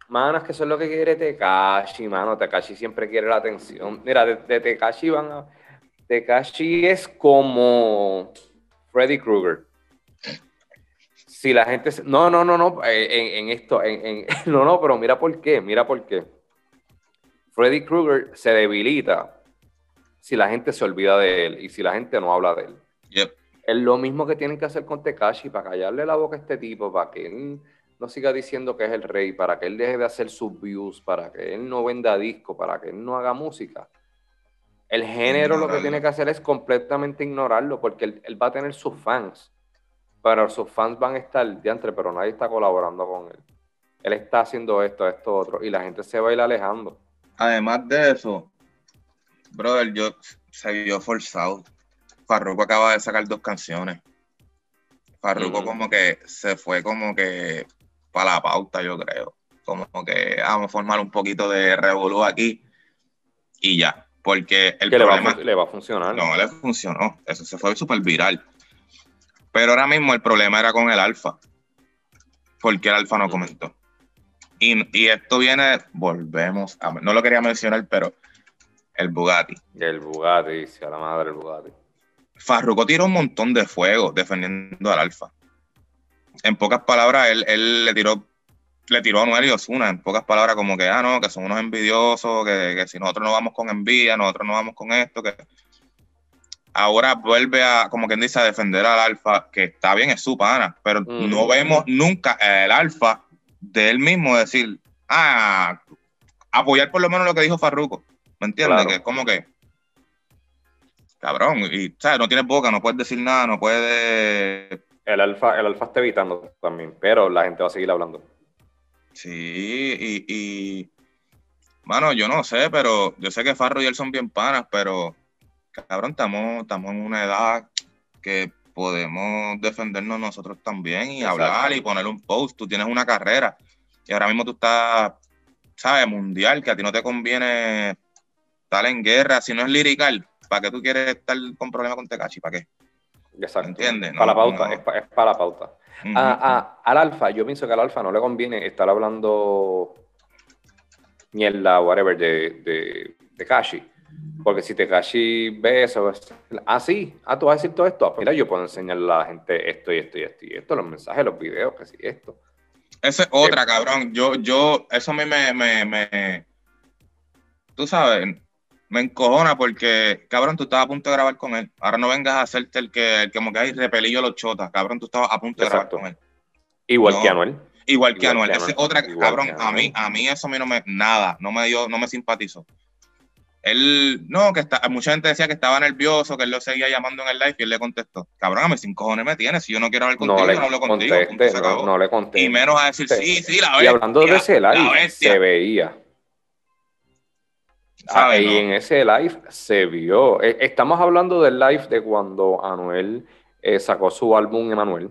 Mano, es que eso es lo que quiere Tekashi, mano. Tekashi siempre quiere la atención. Mira, de, de Tekashi van a. Tekashi es como Freddy Krueger. Si la gente. se- No, no, no, no. eh, En, en esto. En, en- No, no, pero mira por qué. Mira por qué. Freddy Krueger se debilita si la gente se olvida de él y si la gente no habla de él. Yep. Es lo mismo que tienen que hacer con Tekashi para callarle la boca a este tipo, para que él no siga diciendo que es el rey, para que él deje de hacer sus views, para que él no venda disco, para que él no haga música. El género lo que tiene que hacer es completamente ignorarlo, porque él, él va a tener sus fans, pero sus fans van a estar diantre, pero nadie está colaborando con él. Él está haciendo esto, esto, otro, y la gente se va a ir alejando. Además de eso, brother, yo se vio forzado. Farruko acaba de sacar dos canciones. Farruko como que se fue como que para la pauta, yo creo. Como que vamos a formar un poquito de revolú aquí y ya. Porque el que le va, a problema le va a funcionar. no le funcionó. Eso se fue súper viral. Pero ahora mismo el problema era con el Alfa. Porque el Alfa no Ujú. comentó. Y, y esto viene, volvemos a. No lo quería mencionar, pero el Bugatti. El Bugatti, sea la madre el Bugatti. Farruko tiró un montón de fuego defendiendo al Alfa. En pocas palabras, él, él le tiró le tiró a Noel y Osuna, en pocas palabras, como que, ah, no, que son unos envidiosos, que, que si nosotros no vamos con envidia, nosotros no vamos con esto, que ahora vuelve a, como quien dice, a defender al Alfa, que está bien, es su pana, pero no vemos nunca el Alfa de él mismo decir, ah, apoyar por lo menos lo que dijo Farruko, ¿me entiendes? Claro. Que como que, cabrón, y, ¿sabes? No tienes boca, no puedes decir nada, no puedes... El alfa, el alfa está evitando también, pero la gente va a seguir hablando. Sí, y, y, mano, yo no sé, pero yo sé que Farro y él son bien panas, pero cabrón, estamos, estamos en una edad que podemos defendernos nosotros también y Exacto. hablar y poner un post. Tú tienes una carrera y ahora mismo tú estás, ¿sabes? Mundial, que a ti no te conviene estar en guerra. Si no es lirical, ¿para qué tú quieres estar con problemas con Tecachi? ¿Para qué? Exacto. ¿Entiendes? Para la No, pauta, no. es, pa- es para la pauta. Ujú. A- a- al alfa, yo pienso que al alfa no le conviene estar hablando mierda, whatever, de, de, de Kashi. Porque si Tekashi ve eso, es- ah, sí, ah, tú vas a decir todo esto. Mira, yo puedo enseñarle a la gente esto y esto y esto y esto, los mensajes, los videos, que sí, esto. Esa es otra, cabrón. Yo, yo, eso a mí me, me, me, tú sabes, me encojona porque, cabrón, tú estabas a punto de grabar con él. Ahora no vengas a hacerte el que, el que como que hay repelillo los chotas, cabrón, tú estabas a punto de Exacto. grabar con él. Igual No. que Anuel. Igual que Anuel. Esa es otra, Igual cabrón, a mí, a mí eso a mí no me, nada, no me dio, no me simpatizó. Él, no, que está, mucha gente decía que estaba nervioso, que él lo seguía llamando en el live y él le contestó, cabrón, a mí sin cojones me tienes, si yo no quiero hablar contigo, No le no hablo contigo. conteste, no, le conteste. y menos a decir, sí, sí, la Y bestia, hablando de ese live, se veía. ¿Sabes, y en ese live se vio. Eh, Estamos hablando del live de cuando Anuel eh, sacó su álbum Emanuel.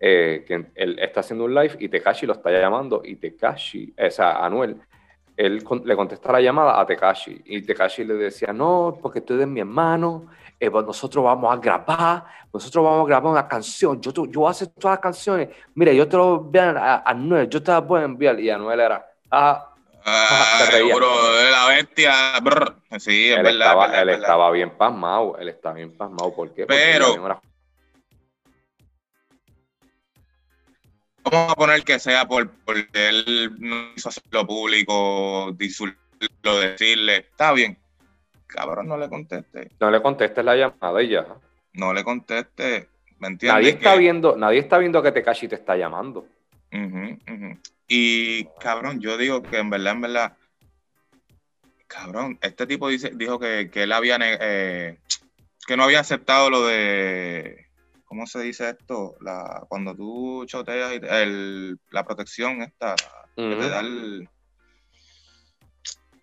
eh, que él está haciendo un live y Tekashi lo está llamando. Y Tekashi, o sea, Anuel, él con- le contesta la llamada a Tekashi. Y Tekashi le decía: No, porque tú eres mi hermano. eh, pues nosotros vamos a grabar. Nosotros vamos a grabar una canción. Yo, yo voy a hacer todas las canciones. Mira, yo te lo voy a enviar a a Anuel. Yo te las voy a enviar. Y Anuel era. Ah, Ah, seguro, de la bestia. brr. Sí, es él, verdad. estaba, es verdad, él es verdad. estaba bien pasmado, él estaba bien pasmado. ¿Por qué? Porque Pero- una- vamos a poner que sea por, porque él no hizo hacerlo público, disultarlo, decirle, está bien. Cabrón, no le conteste. No le contestes la llamada y ya. No le conteste. ¿Me entiendes? Nadie está Que- viendo, nadie está viendo que Tekashi te está llamando. Ujú, ujú. Y cabrón, yo digo que en verdad, en verdad, cabrón, este tipo dice, dijo que, que él había, eh, que no había aceptado lo de, ¿cómo se dice esto? La, cuando tú choteas el- la protección esta, que te Ujú. da el...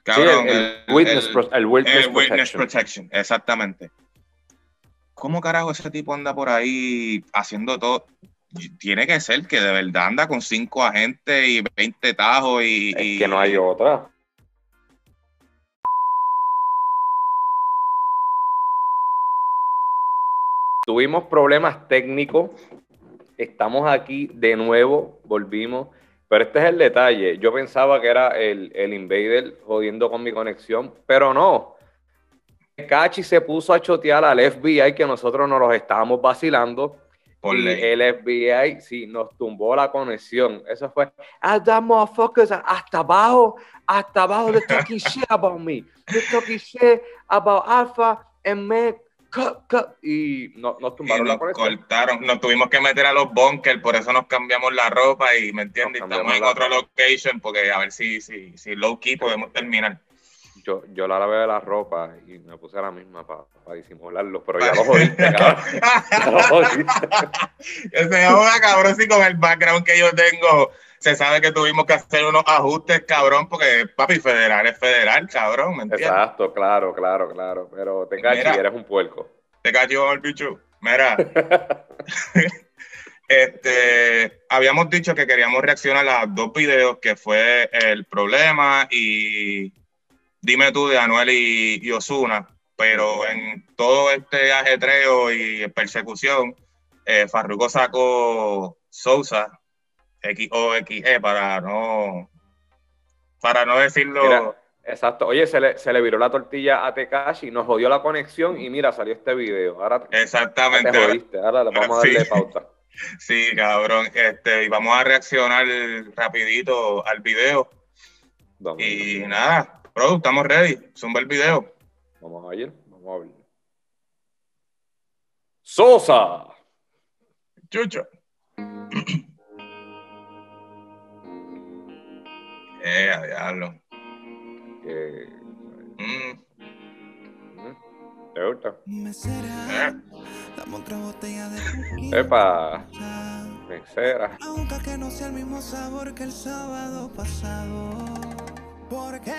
Cabrón, el, el witness, el- pro- el witness el witness protection. protection, exactamente. ¿Cómo carajo ese tipo anda por ahí haciendo todo? Tiene que ser que de verdad anda con cinco agentes y 20 tajos y... Es y- que no hay otra. Tuvimos problemas técnicos. Estamos aquí de nuevo, volvimos. Pero este es el detalle. Yo pensaba que era el, el Invader jodiendo con mi conexión, pero no. Cachi se puso a chotear al FBI que nosotros nos los estábamos vacilando. Por y ley. el FBI sí nos tumbó la conexión. Eso fue, ah, that motherfuckers hasta abajo, hasta abajo, they're talking shit about me. They're talking shit about Alpha and Meg. Cut, cut. Y no, nos Y tumbaron la nos conexión. cortaron, nos tuvimos que meter a los bunkers, por eso nos cambiamos la ropa y, ¿me entiendes? Estamos en la otra location porque a ver si, si, si low key podemos terminar. Yo, yo la lavé de la ropa y me puse la misma para disimularlo, pero ya lo jodiste, cabrón. Ya lo jodiste. Ese joda, cabrón, si con el background que yo tengo, se sabe que tuvimos que hacer unos ajustes, cabrón, porque papi, federal es federal, cabrón, ¿me entiendes? Exacto, claro, claro, claro. Pero te cachi, Mira. eres un puerco. Te cayó el bicho. Mira. este, habíamos dicho que queríamos reaccionar a los dos videos, que fue el problema y dime tú de Anuel y, y Osuna. Pero en todo este ajetreo y persecución, eh, Farruko sacó Sousa, X-O-X-E, para no, para no decirlo. Mira, Exacto. Oye, se le, se le viró la tortilla a Tekashi, nos jodió la conexión y mira, salió este video. Ahora te Exactamente. jodiste, ahora le vamos a darle Sí. pauta. Sí, cabrón. Este, y vamos a reaccionar rapidito al video. Y nada, bro, estamos ready. Zumba el video. vamos a ir, vamos a ver. Sosa. Chucho. eh, a diablo. Mm, mm, ¿Te gusta? Mesera, eh. dame otra botella de. Epa, mesera. Aunque que no sea el mismo sabor que el sábado pasado. Porque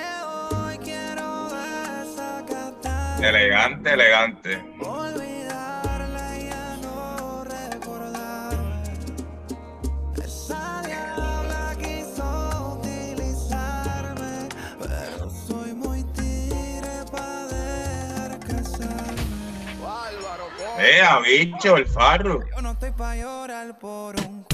casarme. Eh, a bicho, el farro. Yo no estoy pa' llorar por un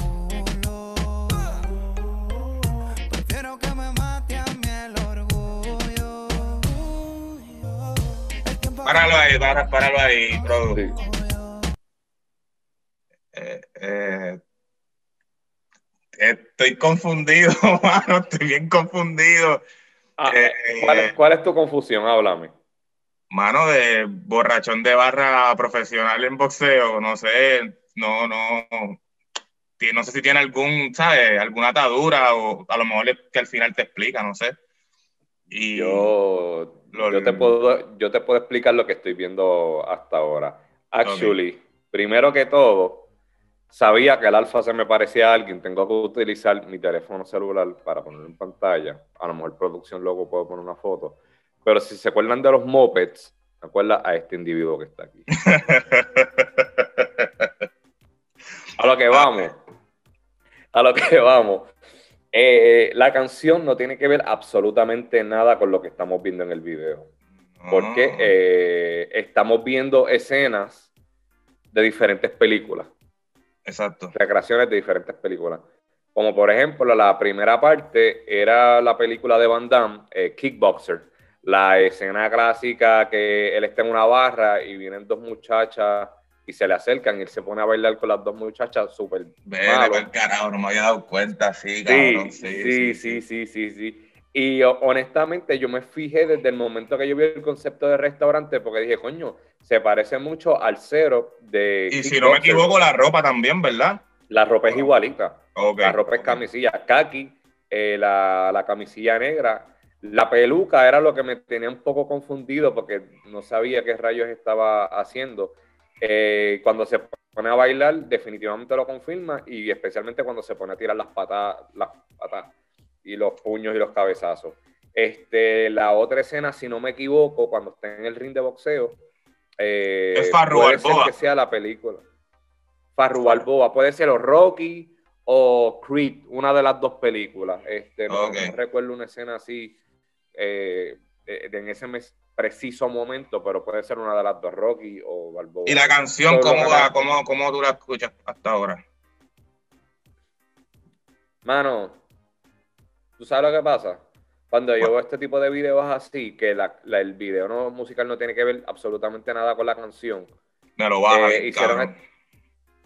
Páralo ahí, para, páralo ahí, bro. Sí. Eh, eh, estoy confundido, mano. Estoy bien confundido. Ah, Eh, ¿cuál, es, cuál es tu confusión? Háblame. Mano de borrachón de barra profesional en boxeo, no sé, no, no, no sé si tiene algún, ¿sabes? Alguna atadura o a lo mejor es que al final te explica, no sé. Y Yo, Yo, te puedo, yo te puedo explicar lo que estoy viendo hasta ahora. Actually, primero que todo, sabía que el alfa se me parecía a alguien. Tengo que utilizar mi teléfono celular para ponerlo en pantalla. A lo mejor producción luego puedo poner una foto. Pero si se acuerdan de los mopeds, se acuerda a este individuo que está aquí. A lo que vamos. A lo que vamos. Eh, la canción no tiene que ver absolutamente nada con lo que estamos viendo en el video. Porque Ah, eh, estamos viendo escenas de diferentes películas, exacto. recreaciones de diferentes películas. Como por ejemplo, la primera parte era la película de Van Damme, eh, Kickboxer. La escena clásica que él está en una barra y vienen dos muchachas y se le acercan y él se pone a bailar con las dos muchachas súper pa'l carajo, no me había dado cuenta, sí, Sí, cabrón. sí, sí, sí, sí, sí. Y o- honestamente yo me fijé desde el momento que yo vi el concepto de restaurante porque dije, coño, se parece mucho al cero de... Y si no me equivoco, la ropa también, ¿verdad? La ropa es igualita. La ropa es camisilla khaki, eh, la, la camisilla negra. La peluca era lo que me tenía un poco confundido porque no sabía qué rayos estaba haciendo. Eh, cuando se pone a bailar, definitivamente lo confirma y especialmente cuando se pone a tirar las patas, las patas y los puños y los cabezazos. Este, la otra escena, si no me equivoco, cuando está en el ring de boxeo, eh, Es Farru puede ser que sea la película. Farru Balboa, puede ser o Rocky o Creed, una de las dos películas. Este, no, recuerdo una escena así eh, en ese mes- preciso momento, pero puede ser una de las dos, Rocky o Balboa. ¿Y la canción cómo haga. ¿Cómo, ¿Cómo tú la escuchas hasta ahora? Mano, ¿tú sabes lo que pasa? Cuando yo veo este tipo de videos así, que la- la- el video no, musical no tiene que ver absolutamente nada con la canción. Me lo baja, Eh, hicieron.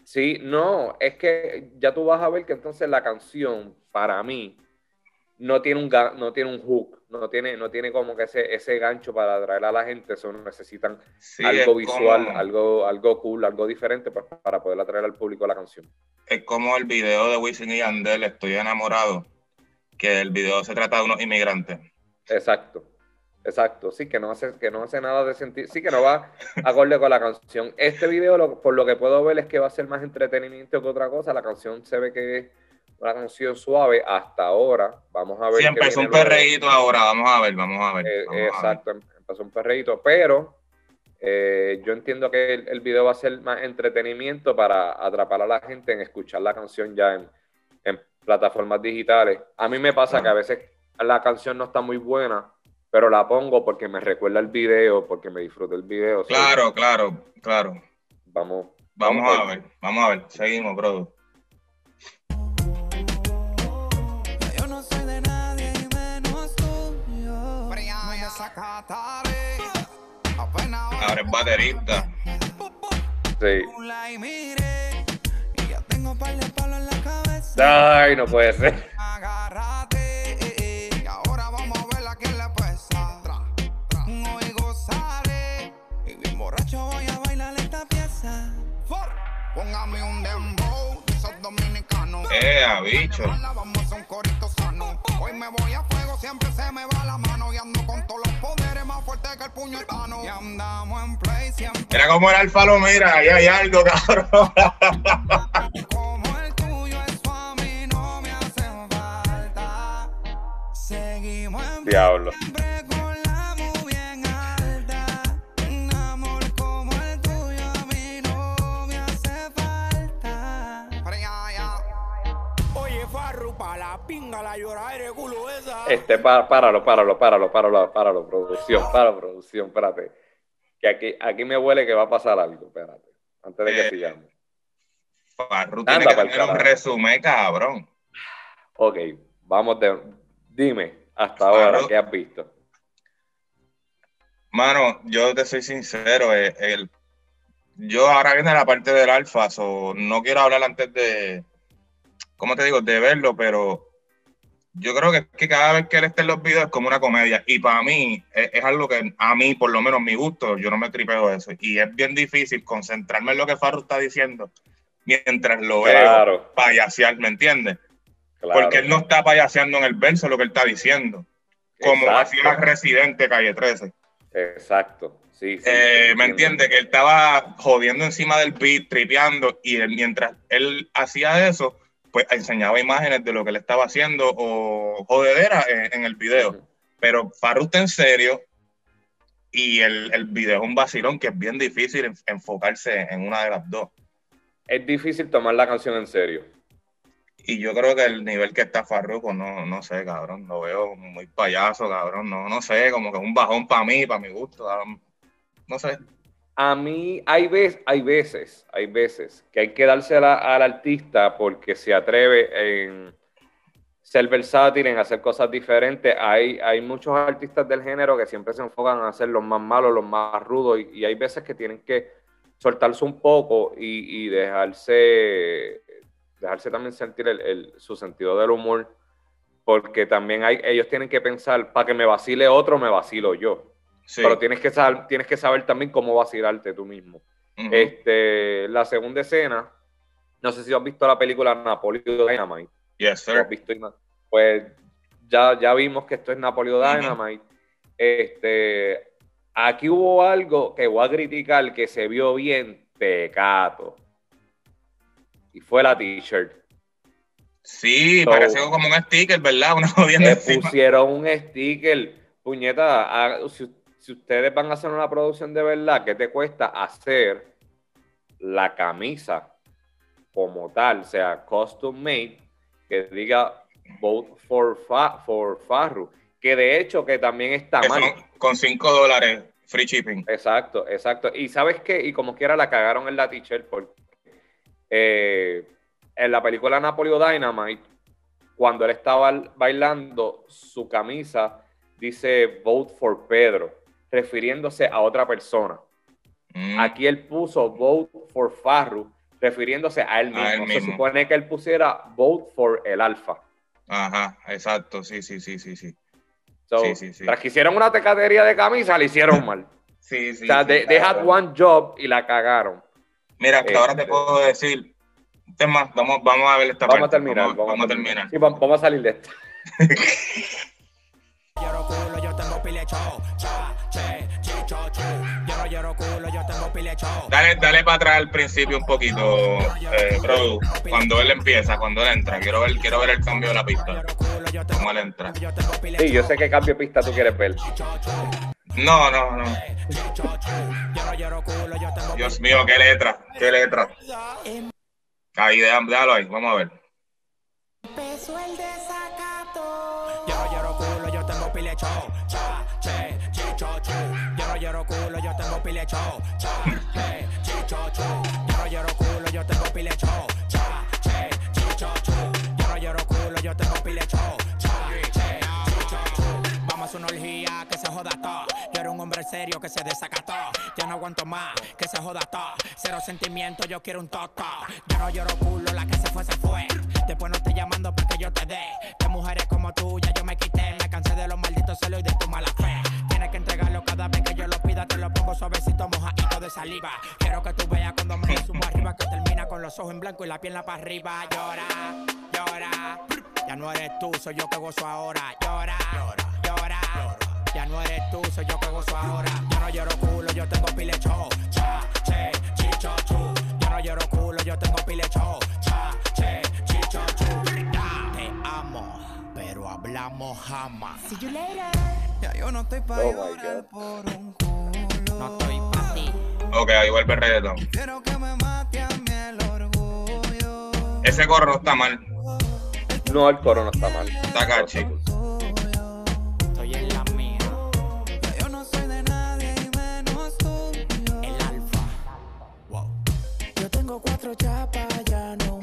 Sí, no, es que ya tú vas a ver que entonces la canción, para mí, no tiene un, no tiene un hook, no tiene, no tiene como que ese, ese gancho para atraer a la gente, solo necesitan Sí, algo como- visual, algo, algo cool, algo diferente pues, para poder atraer al público a la canción. Es como el video de Wisin y Yandel, Estoy enamorado, que el video se trata de unos inmigrantes. Exacto, exacto, sí, que no hace, que no hace nada de sentido, sí que no va acorde con la canción. Este video, lo- por lo que puedo ver, es que va a ser más entretenimiento que otra cosa. La canción se ve que es una canción suave hasta ahora. Vamos a ver. Sí, empezó un perreíto ahora, vamos a ver, vamos a ver. Eh, vamos a ver. exacto, em- empezó un perreíto, pero eh, yo entiendo que el, el video va a ser más entretenimiento para atrapar a la gente en escuchar la canción ya en, en plataformas digitales. A mí me pasa que a veces la canción no está muy buena, pero la pongo porque me recuerda el video, porque me disfruto el video. Claro, claro, claro. vamos, Vamos a ver, vamos a ver. Seguimos, bro. Bien borracho voy a bailar esta pieza. For. Póngame un dembow. de Esos dominicanos. Eh, a bicho. Hoy me voy a fuego, siempre se me va la mano. Y ando con todos los poderes más fuertes que el puño Y andamos en play siempre Mira cómo era el falo, mira, ahí hay algo, cabrón. como el tuyo. Eso a mí no me hace falta. Seguimos en Diablo. siempre Este, pa- páralo, páralo, páralo, páralo, páralo, producción, páralo, producción, espérate. Que aquí, aquí me huele que va a pasar algo, espérate. Antes de que Eh. sigamos. Anda tiene que pa'l tener un carajo. resumen, cabrón. Ok, vamos de. Dime, hasta ahora. ¿qué has visto? Mano, yo te soy sincero, eh, el, yo ahora viene la parte del alfa, so, no quiero hablar antes de, ¿cómo te digo? De verlo, pero yo creo que, que cada vez que él está en los videos es como una comedia, y para mí es, es algo que a mí, por lo menos mi gusto, yo no me tripeo eso, y es bien difícil concentrarme en lo que Farru está diciendo mientras lo veo Claro, payasear, ¿me entiendes? claro. Porque él no está payaseando en el verso lo que él está diciendo, como hacía Residente Calle 13. Exacto, sí. sí, Eh, ¿Me entiendo. entiende? Que él estaba jodiendo encima del beat, tripeando, y él- mientras él hacía eso, pues enseñaba imágenes de lo que él estaba haciendo o jodedera en, en el video. Pero Farru está en serio y el, el video es un vacilón que es bien difícil en- enfocarse en una de las dos. Es difícil tomar la canción en serio. Y yo creo que el nivel que está Farruko, no, no sé, cabrón, lo veo muy payaso, cabrón, no, no sé, como que es un bajón para mí, para mi gusto, cabrón. no sé. A mí hay veces, hay veces, hay veces que hay que dársela al artista porque se atreve en ser versátil, en hacer cosas diferentes. Hay, hay muchos artistas del género que siempre se enfocan en hacer los más malos, los más rudos, y, hay veces que tienen que soltarse un poco y, y dejarse, dejarse también sentir el- el- su sentido del humor, porque también hay, ellos tienen que pensar, para que me vacile otro, me vacilo yo. Sí. Pero tienes que, saber, tienes que saber también cómo vacilarte tú mismo. Ujú. Este, la segunda escena, no sé si has visto la película Napoleon Dynamite. Yes, ¿Lo has sir. visto? Pues ya, ya vimos que esto es Napoleon. Dynamite. Este, aquí hubo algo que voy a criticar que se vio bien pecato. Y fue la t-shirt. Sí, So- pareció como un sticker, ¿verdad? Una jodienda Le pusieron un sticker. Puñeta, ah, si, si ustedes van a hacer una producción de verdad, ¿qué te cuesta hacer la camisa como tal? O sea, custom made, que diga vote for, fa, for Farru. Que de hecho que también está mal. con 5 dólares free shipping. Exacto, exacto. Y sabes qué, y como quiera la cagaron en la t-shirt porque eh, en la película Napoleon Dynamite, cuando él estaba bailando, su camisa dice Vote for Pedro, refiriéndose a otra persona. Mm. Aquí él puso Vote for Farru, refiriéndose a él mismo. A él Se supone que él pusiera Vote for el Alfa. Ajá, exacto, sí, sí, sí, sí, sí. So, Sí, sí, sí. Tras que hicieron una tecatería de camisa, le hicieron mal. Sí, sí. o sea, sí, they, they had claro. one job y la cagaron. Mira, hasta ahora te Este- puedo decir. Tema, vamos, vamos a ver esta Vamos a parte. terminar. Vamos, vamos a terminar. Sí, vamos, vamos a salir de esto. Yo no lloro culo, yo tengo pile. Dale, dale para atrás al principio un poquito, eh, bro. Cuando él empieza, cuando él entra. Quiero ver, quiero ver el cambio de la pista. Cómo él entra. Sí, yo sé qué cambio de pista tú quieres ver. No, no, no. Dios mío, qué letra, qué letra. Ahí, déjalo, déjalo ahí, vamos a ver. Empezó el che, chicho, chu. Yo no lloro culo, yo tengo pile. Cha, che, chicho, chu. No lloro culo, yo tengo pile show. Cha, chicho, chu. Vamos a una orgía que se joda todo. Yo era un hombre serio que se desacató. Ya no aguanto más, que se joda todo. Cero sentimiento, yo quiero un toto. Yo no lloro culo, la que se fue, se fue. Después no estoy llamando para que yo te dé. De mujeres como tú, ya yo me quité. Me cansé de los malditos celos y de tu mala fe. Entregarlo cada vez que yo lo pida. Te lo pongo suavecito, mojadito de saliva. Quiero que tú veas cuando me subo arriba. Que termina con los ojos en blanco y la pierna para arriba. Llora, llora. Ya no eres tú, soy yo que gozo ahora. Llora, llora. Ya no eres tú, soy yo que gozo ahora. Yo no lloro culo, yo tengo pile show. Cha, che, chicho, chu. Yo no lloro culo, yo tengo pile show. Cha, che, chicho, chu. Te amo, pero hablamos jamás. See you later. Ya yo no estoy pa' Oh my llorar God. por un culo. No estoy pa' ti. Ok, ahí vuelve el reggaetón. Quiero que me mate a mí el orgullo. Ese coro no está mal. No, el coro no está mal. Está cachi. Estoy en la mía, yo no soy de nadie y menos tuyo. el alfa. Wow, Yo tengo cuatro chapas, ya no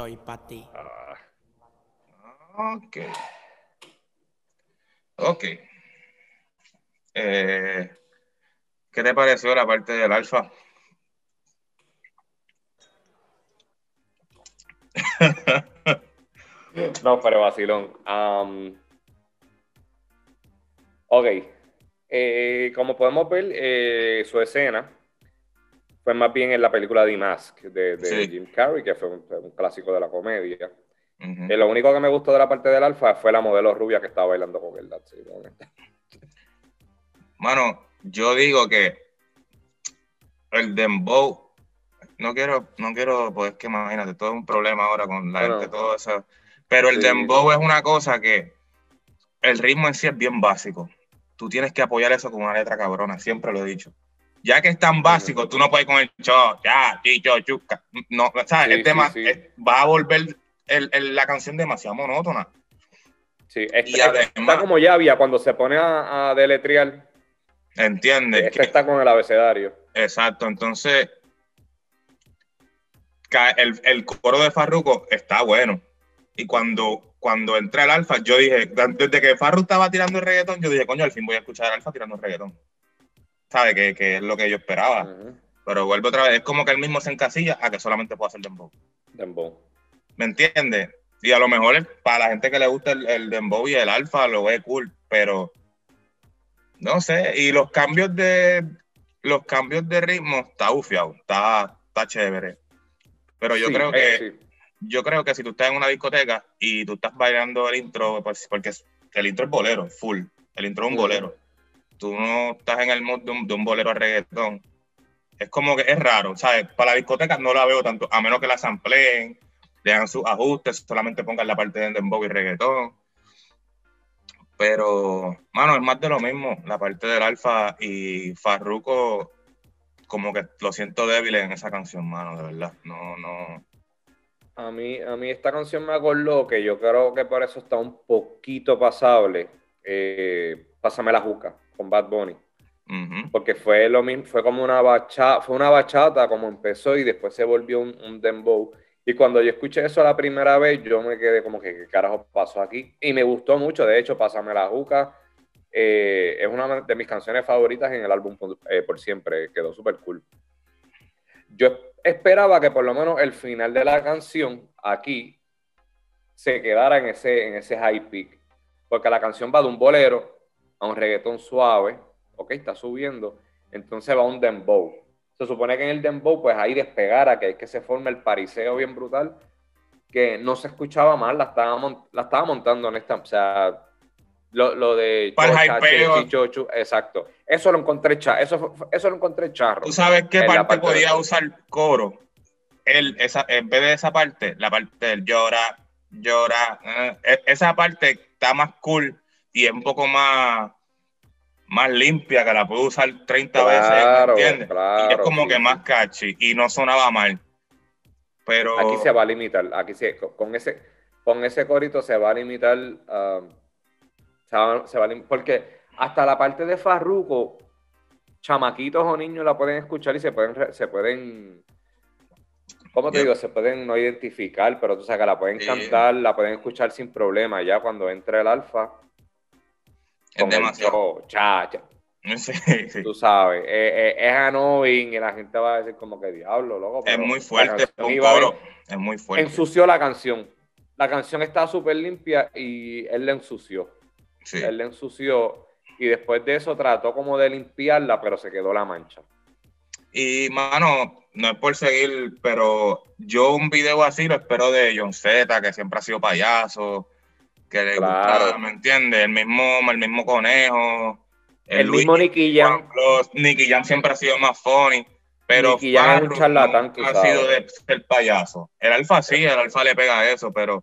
estoy pa' ti. Ok. Ok. Eh, ¿Qué te pareció la parte del alfa? No, pero vacilón. Am, ok. Eh, como podemos ver, eh, su escena fue más bien en la película The Mask de, de Sí. Jim Carrey, que fue un, un clásico de la comedia. Eh, lo único que me gustó de la parte del alfa fue la modelo rubia que estaba bailando con él. honestamente. Mano, yo digo que el dembow, no quiero, no quiero, pues es que imagínate, todo es un problema ahora con la Bueno. gente, todo eso. Pero el Sí. dembow es una cosa que el ritmo en sí es bien básico. Tú tienes que apoyar eso con una letra cabrona, siempre lo he dicho. Ya que es tan básico, tú no puedes con el cho, ya, chicho, chuca. No, ¿sabes? El tema va a volver el- el- la canción demasiado monótona. Sí, está, Y además- está como ya había cuando se pone a, a deletrear ¿Entiendes? Este está con el abecedario. Exacto, entonces el, el coro de Farruko está bueno. Y cuando, cuando entra el alfa, yo dije, desde que Farru estaba tirando el reggaetón, yo dije, coño, al fin voy a escuchar al alfa tirando el reggaetón. ¿Sabe? Que, que es lo que yo esperaba. Pero vuelvo otra vez, es como que él mismo se encasilla a que solamente puedo hacer dembow. Dembow. ¿Me entiendes? Y a lo mejor para la gente que le gusta el, el dembow y el alfa lo ve cool, pero no sé. Y los cambios de los cambios de ritmo está ufiado, está, está chévere. Pero yo Sí, creo eh, que sí. yo creo que si tú estás en una discoteca y tú estás bailando el intro, pues, porque el intro es bolero, full. El intro es un bolero. Tú no estás en el mood de un, bolero a reggaetón. Es como que es raro, ¿sabes? Para la discoteca no la veo tanto, a menos que la sampleen, le hagan sus ajustes, solamente pongan la parte de dembow y reggaetón. Pero, mano, es más de lo mismo. La parte del alfa y Farruko, como que lo siento débil en esa canción, mano, de verdad. No, no. A mí, a mí esta canción me acordó que yo creo que por eso está un poquito pasable. eh, Pásame la juca con Bad Bunny. Porque fue lo mismo, fue como una bachata, fue una bachata como empezó y después se volvió un, un dembow. Y cuando yo escuché eso la primera vez, yo me quedé como que, ¿qué carajo pasó aquí? Y me gustó mucho, de hecho, Pásame la Juca eh, es una de mis canciones favoritas en el álbum por, eh, por siempre, quedó súper cool. Yo esperaba que por lo menos el final de la canción aquí se quedara en ese, en ese high peak, porque la canción va de un bolero a un reggaetón suave, ok, está subiendo, entonces va a un dembow. Se supone que en el dembow, pues ahí despegara, que es que se forma el pariseo bien brutal, que no se escuchaba mal, la estaba, la estaba montando en esta, o sea, lo, lo de Para el chocha, chochu, exacto. Eso lo encontré cha- eso, eso lo encontré charro. ¿Tú sabes qué parte, parte podía de- usar coro? Él, esa, en vez de esa parte, la parte del llora, llora, eh, e- esa parte está más cool y es un poco más, más limpia, que la puedo usar 30 Claro, veces, ¿entiendes? y es claro, como sí, que más catchy y no sonaba mal. Pero Aquí se va a limitar, aquí se, con ese, con ese corito se va a limitar, um, se va, se va a lim- porque hasta la parte de Farruko, chamaquitos o niños la pueden escuchar y se pueden, se pueden, ¿cómo te digo? Se pueden no identificar, pero tú sabes que la pueden cantar, la pueden escuchar sin problema, ya cuando entre el alfa, es demasiado. yo, cha, cha, Sí, sí. tú sabes, eh, eh, es y la gente va a decir como que diablo, loco. Es muy fuerte, canción un iba bien". coro, es muy fuerte. ensució la canción. La canción está súper limpia y él la ensució. Sí. Él la ensució y después de eso trató como de limpiarla, pero se quedó la mancha. Y, mano, no es por seguir, pero yo un video así lo espero de John Z, que siempre ha sido payaso, que le Claro. gusta, ¿me entiendes? El mismo, el mismo conejo. El, Luis, mismo Nicky Jam, Plus, Nicky Jam siempre ha sido más funny, pero Nicky Jam es un charlatán, ha sabes. sido de ser payaso. El alfa sí, el alfa le pega eso, pero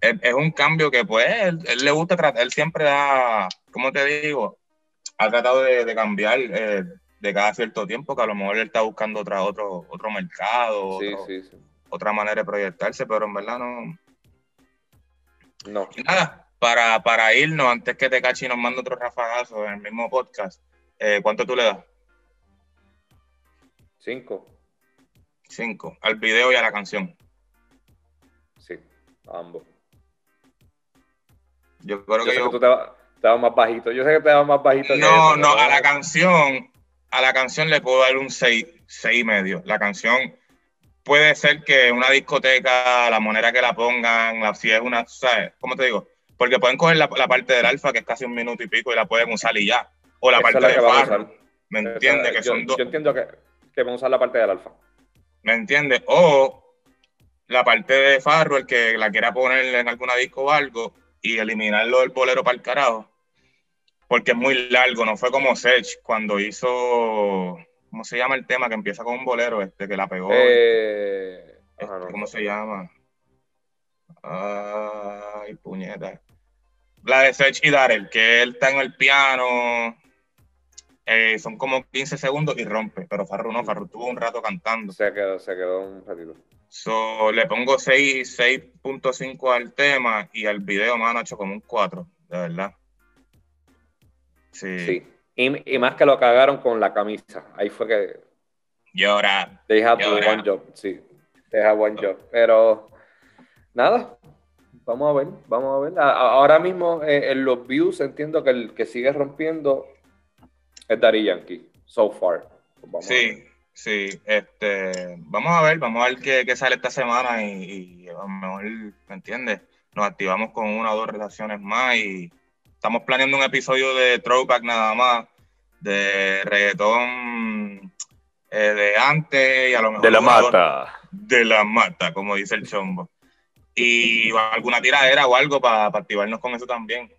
es, es un cambio que pues él, él le gusta tratar, él siempre da, ¿cómo te digo? Ha tratado de, de cambiar eh, de cada cierto tiempo, que a lo mejor él está buscando otra, otro, otro mercado, sí, otro- sí, sí. otra manera de proyectarse, pero en verdad no. No, Y nada, para, para irnos, antes que te cachi nos mande otro rafagazo en el mismo podcast, eh, ¿cuánto tú le das? cinco, Cinco. Al video y a la canción. sí, ambos. Yo creo Yo que sé yo. que tú te vas, te vas más bajito. Yo sé que te vas más bajito. No, eso, no, a la canción, a la canción le puedo dar un seis, seis y medio. La canción puede ser que una discoteca, la manera que la pongan, la, si es una, ¿sabes? ¿Cómo te digo? Porque pueden coger la, la parte del alfa, que es casi un minuto y pico, y la pueden usar y ya. O la Esa parte de Farro. ¿me entiendes? Que yo, son dos, yo entiendo que, que vamos a usar la parte del alfa. ¿me entiendes? O la parte de Farro, el que la quiera poner en alguna disco o algo, y eliminarlo del bolero para el carajo. Porque es muy largo, no fue como Sech cuando hizo, ¿cómo se llama el tema? Que empieza con un bolero este, que la pegó. Eh, Este, ajá, no. ¿Cómo se llama? Ay, puñeta. La de Sech y Darrell, que él está en el piano, eh, son como 15 segundos y rompe, pero Farru no, Farru tuvo un rato cantando. Se quedó, se quedó un ratito. So, le pongo 6 6.5 al tema y al video, mano, hecho como un 4, de verdad. Sí. Sí. Y, y más que lo cagaron con la camisa. Ahí fue que Llora. they have Llora. one job. Sí, they have one job. Pero nada, vamos a ver, vamos a ver. Ahora mismo eh, en los views entiendo que el que sigue rompiendo es Daddy Yankee, so far. Pues. Sí, sí. Este, vamos a ver, vamos a ver qué, qué sale esta semana y, y a lo mejor, ¿me entiendes? Nos activamos con una o dos relaciones más y estamos planeando un episodio de Throwback nada más, de reggaetón eh, de antes y a lo mejor De la mata. de la mata, como dice el chombo. Y alguna tiradera o algo para activarnos con eso también.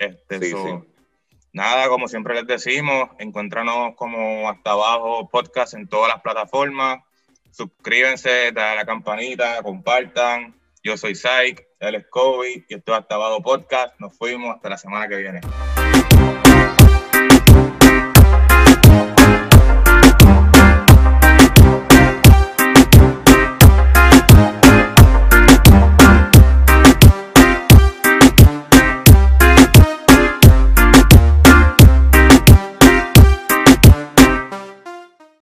Este, Sí, so, sí. Nada, como siempre les decimos, encuéntranos como hasta abajo podcast en todas las plataformas. Suscríbanse, dale a la campanita, compartan. Yo soy Syke, él es Kobe y esto es hasta abajo podcast. Nos fuimos hasta la semana que viene.